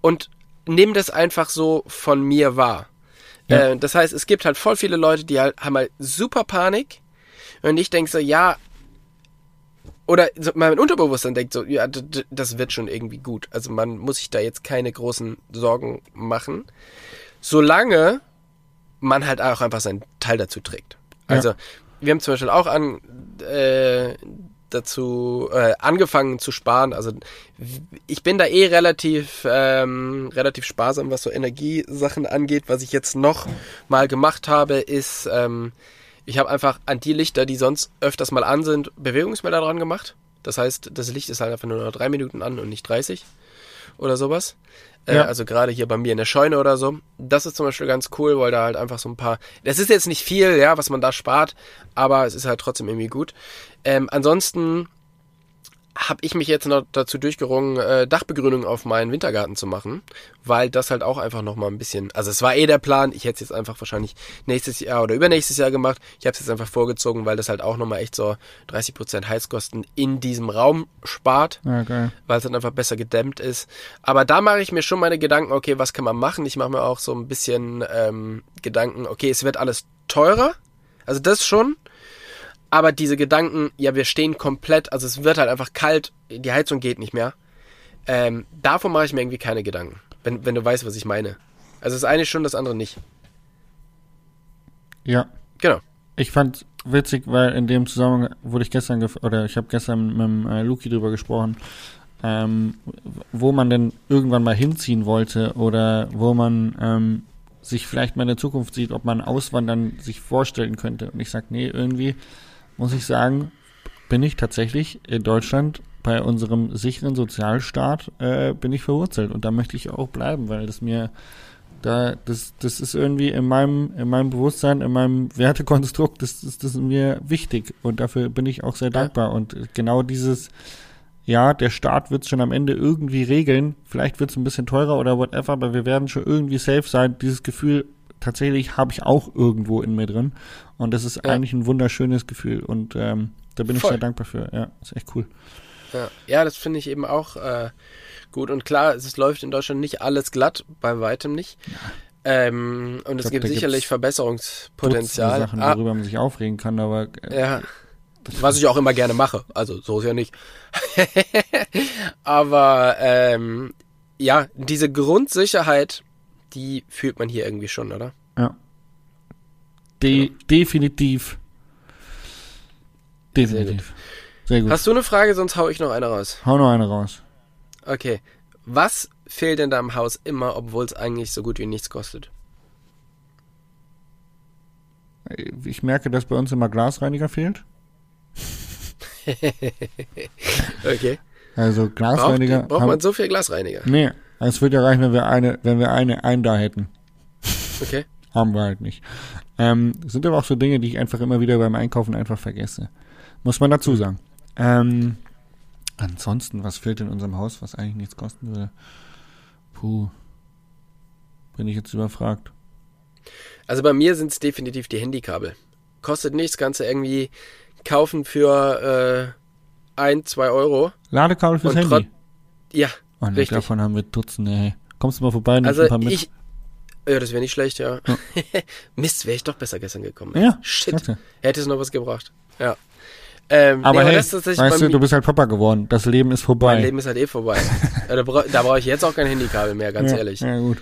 Speaker 3: und nehme das einfach so von mir wahr. Ja. Äh, das heißt, es gibt halt voll viele Leute, die halt, haben halt super Panik und ich denke so, ja, oder so, mein Unterbewusstsein denkt so, ja, das wird schon irgendwie gut. Also man muss sich da jetzt keine großen Sorgen machen, solange man halt auch einfach seinen Teil dazu trägt. Also ja wir haben zum Beispiel auch an, äh, dazu äh, angefangen zu sparen. Also ich bin da eh relativ ähm, relativ sparsam, was so Energiesachen angeht. Was ich jetzt noch mal gemacht habe, ist ähm, ich habe einfach an die Lichter, die sonst öfters mal an sind, Bewegungsmelder dran gemacht. Das heißt, das Licht ist halt einfach nur noch drei Minuten an und nicht 30 oder sowas. Äh, ja. also gerade hier bei mir in der Scheune oder so. Das ist zum Beispiel ganz cool, weil da halt einfach so ein paar. Das ist jetzt nicht viel, ja, was man da spart, aber es ist halt trotzdem irgendwie gut. Ähm, ansonsten habe ich mich jetzt noch dazu durchgerungen, äh, Dachbegrünung auf meinen Wintergarten zu machen, weil das halt auch einfach nochmal ein bisschen, also es war eh der Plan, ich hätte es jetzt einfach wahrscheinlich nächstes Jahr oder übernächstes Jahr gemacht. Ich habe es jetzt einfach vorgezogen, weil das halt auch nochmal echt so 30% Heizkosten in diesem Raum spart,
Speaker 2: geil.
Speaker 3: weil es dann einfach besser gedämmt ist. Aber da mache ich mir schon meine Gedanken, okay, was kann man machen? Ich mache mir auch so ein bisschen ähm, Gedanken, okay, es wird alles teurer, also das schon, aber diese Gedanken, ja, wir stehen komplett, also es wird halt einfach kalt, die Heizung geht nicht mehr. Ähm, davon mache ich mir irgendwie keine Gedanken. Wenn, wenn du weißt, was ich meine. Also das eine schon, das andere nicht.
Speaker 2: Ja.
Speaker 3: Genau.
Speaker 2: Ich fand witzig, weil in dem Zusammenhang wurde ich gestern, oder ich habe gestern mit dem äh, Luki drüber gesprochen, ähm, wo man denn irgendwann mal hinziehen wollte oder wo man ähm, sich vielleicht mal in der Zukunft sieht, ob man Auswandern sich vorstellen könnte. Und ich sag, nee, irgendwie muss ich sagen, bin ich tatsächlich in Deutschland bei unserem sicheren Sozialstaat äh, bin ich verwurzelt und da möchte ich auch bleiben, weil das mir da das das ist irgendwie in meinem in meinem Bewusstsein, in meinem Wertekonstrukt, das ist das ist mir wichtig und dafür bin ich auch sehr dankbar und genau dieses ja, der Staat wird es schon am Ende irgendwie regeln. Vielleicht wird es ein bisschen teurer oder whatever, aber wir werden schon irgendwie safe sein. Dieses Gefühl tatsächlich habe ich auch irgendwo in mir drin. Und das ist ja. eigentlich ein wunderschönes Gefühl. Und ähm, da bin Voll. ich sehr dankbar für. Ja, ist echt cool.
Speaker 3: Ja, ja das finde ich eben auch äh, gut. Und klar, es läuft in Deutschland nicht alles glatt, bei weitem nicht. Ja. Ähm, und es glaub, gibt sicherlich Verbesserungspotenzial.
Speaker 2: Sachen, ah, worüber man sich aufregen kann, aber.
Speaker 3: Äh, ja. Was ich auch immer gerne mache. Also, so ist ja nicht. aber, ähm, ja, diese Grundsicherheit, die fühlt man hier irgendwie schon, oder?
Speaker 2: Ja. De ja. Definitiv. Definitiv.
Speaker 3: Sehr gut. Sehr gut. Hast du eine Frage, sonst hau ich noch eine raus.
Speaker 2: Hau noch eine raus.
Speaker 3: Okay. Was fehlt in deinem Haus immer, obwohl es eigentlich so gut wie nichts kostet?
Speaker 2: Ich merke, dass bei uns immer Glasreiniger fehlt.
Speaker 3: Okay.
Speaker 2: Also
Speaker 3: Braucht,
Speaker 2: Glasreiniger.
Speaker 3: braucht
Speaker 2: haben-
Speaker 3: man so viel Glasreiniger?
Speaker 2: nee, es würde ja reichen, wenn wir eine, wenn wir eine, einen da hätten.
Speaker 3: Okay.
Speaker 2: Haben wir halt nicht. Ähm, sind aber auch so Dinge, die ich einfach immer wieder beim Einkaufen einfach vergesse. Muss man dazu sagen. Ähm, ansonsten, was fehlt in unserem Haus, was eigentlich nichts kosten würde? Puh. Bin ich jetzt überfragt.
Speaker 3: Also bei mir sind es definitiv die Handykabel. Kostet nichts, kannst du irgendwie kaufen für äh, ein, zwei Euro.
Speaker 2: Ladekabel fürs Handy.
Speaker 3: Ja,
Speaker 2: Oh, nee,
Speaker 3: richtig.
Speaker 2: davon haben wir Dutzende, ey. Kommst du mal vorbei, nimmst
Speaker 3: also
Speaker 2: ein paar mit?
Speaker 3: ich. Ja, das wäre nicht schlecht, ja. Mist, wäre ich doch besser gestern gekommen.
Speaker 2: ja,
Speaker 3: Shit,
Speaker 2: klasse.
Speaker 3: hätte es noch was gebracht. Ja. Ähm,
Speaker 2: Aber
Speaker 3: nee,
Speaker 2: hey,
Speaker 3: ist tatsächlich
Speaker 2: weißt du, du bist halt Papa geworden. Das Leben ist vorbei.
Speaker 3: Mein Leben ist halt eh vorbei. ja, da bra da brauche ich jetzt auch kein Handykabel mehr, ganz
Speaker 2: ja,
Speaker 3: ehrlich.
Speaker 2: Ja, gut.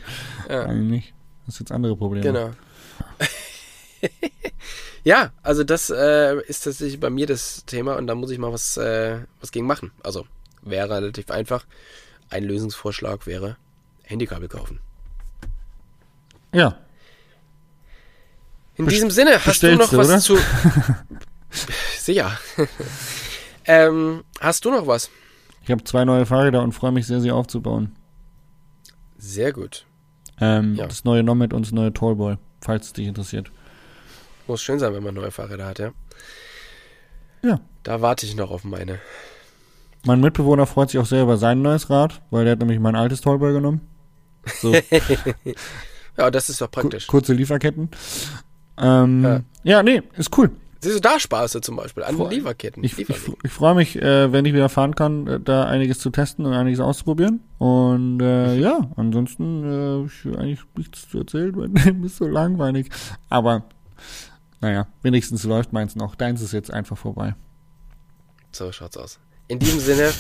Speaker 3: Ja.
Speaker 2: Eigentlich nicht. Das ist jetzt andere Probleme.
Speaker 3: Genau. ja, also das äh, ist tatsächlich bei mir das Thema und da muss ich mal was, äh, was gegen machen. Also wäre relativ einfach. Ein Lösungsvorschlag wäre Handykabel kaufen.
Speaker 2: Ja,
Speaker 3: In
Speaker 2: Best-
Speaker 3: diesem Sinne, hast du noch was
Speaker 2: oder?
Speaker 3: zu. Sicher. ähm, hast du noch was?
Speaker 2: ich habe zwei neue Fahrräder und freue mich sehr, sie aufzubauen.
Speaker 3: Sehr gut.
Speaker 2: Ähm,
Speaker 3: Ja.
Speaker 2: Das neue Nomad und das neue Tallboy, falls es dich interessiert.
Speaker 3: Muss schön sein, wenn man neue Fahrräder hat, ja?
Speaker 2: Ja.
Speaker 3: Da warte ich noch auf meine.
Speaker 2: Mein Mitbewohner freut sich auch sehr über sein neues Rad, weil der hat nämlich mein altes Tallboy genommen. So
Speaker 3: Ja, das ist doch praktisch.
Speaker 2: kurze Lieferketten. Ähm,
Speaker 3: Ja.
Speaker 2: ja. nee, ist cool.
Speaker 3: Siehst du, da sparst du zum Beispiel an den Lieferketten.
Speaker 2: Ich, ich, ich freue mich, äh, wenn ich wieder fahren kann, äh, da einiges zu testen und einiges auszuprobieren. Und äh, ja, ansonsten äh, ich eigentlich nichts zu erzählen, Leben ist so langweilig. Aber naja, wenigstens läuft meins noch. Deins ist jetzt einfach vorbei.
Speaker 3: So schaut's aus. In diesem Sinne,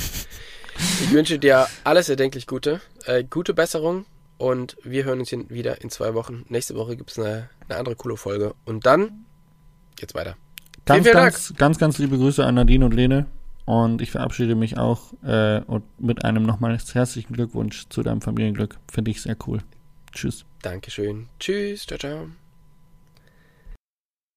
Speaker 3: ich wünsche dir alles erdenklich Gute, äh, gute Besserung und wir hören uns hier wieder in zwei Wochen. Nächste Woche gibt's eine, eine andere coole Folge und dann geht's weiter.
Speaker 2: Ganz,
Speaker 3: vielen
Speaker 2: ganz, ganz, ganz liebe Grüße an Nadine und Lene. Und ich verabschiede mich auch äh, und mit einem nochmals herzlichen Glückwunsch zu deinem Familienglück. Finde ich sehr cool. Tschüss.
Speaker 3: Dankeschön. Tschüss. Ciao, ciao.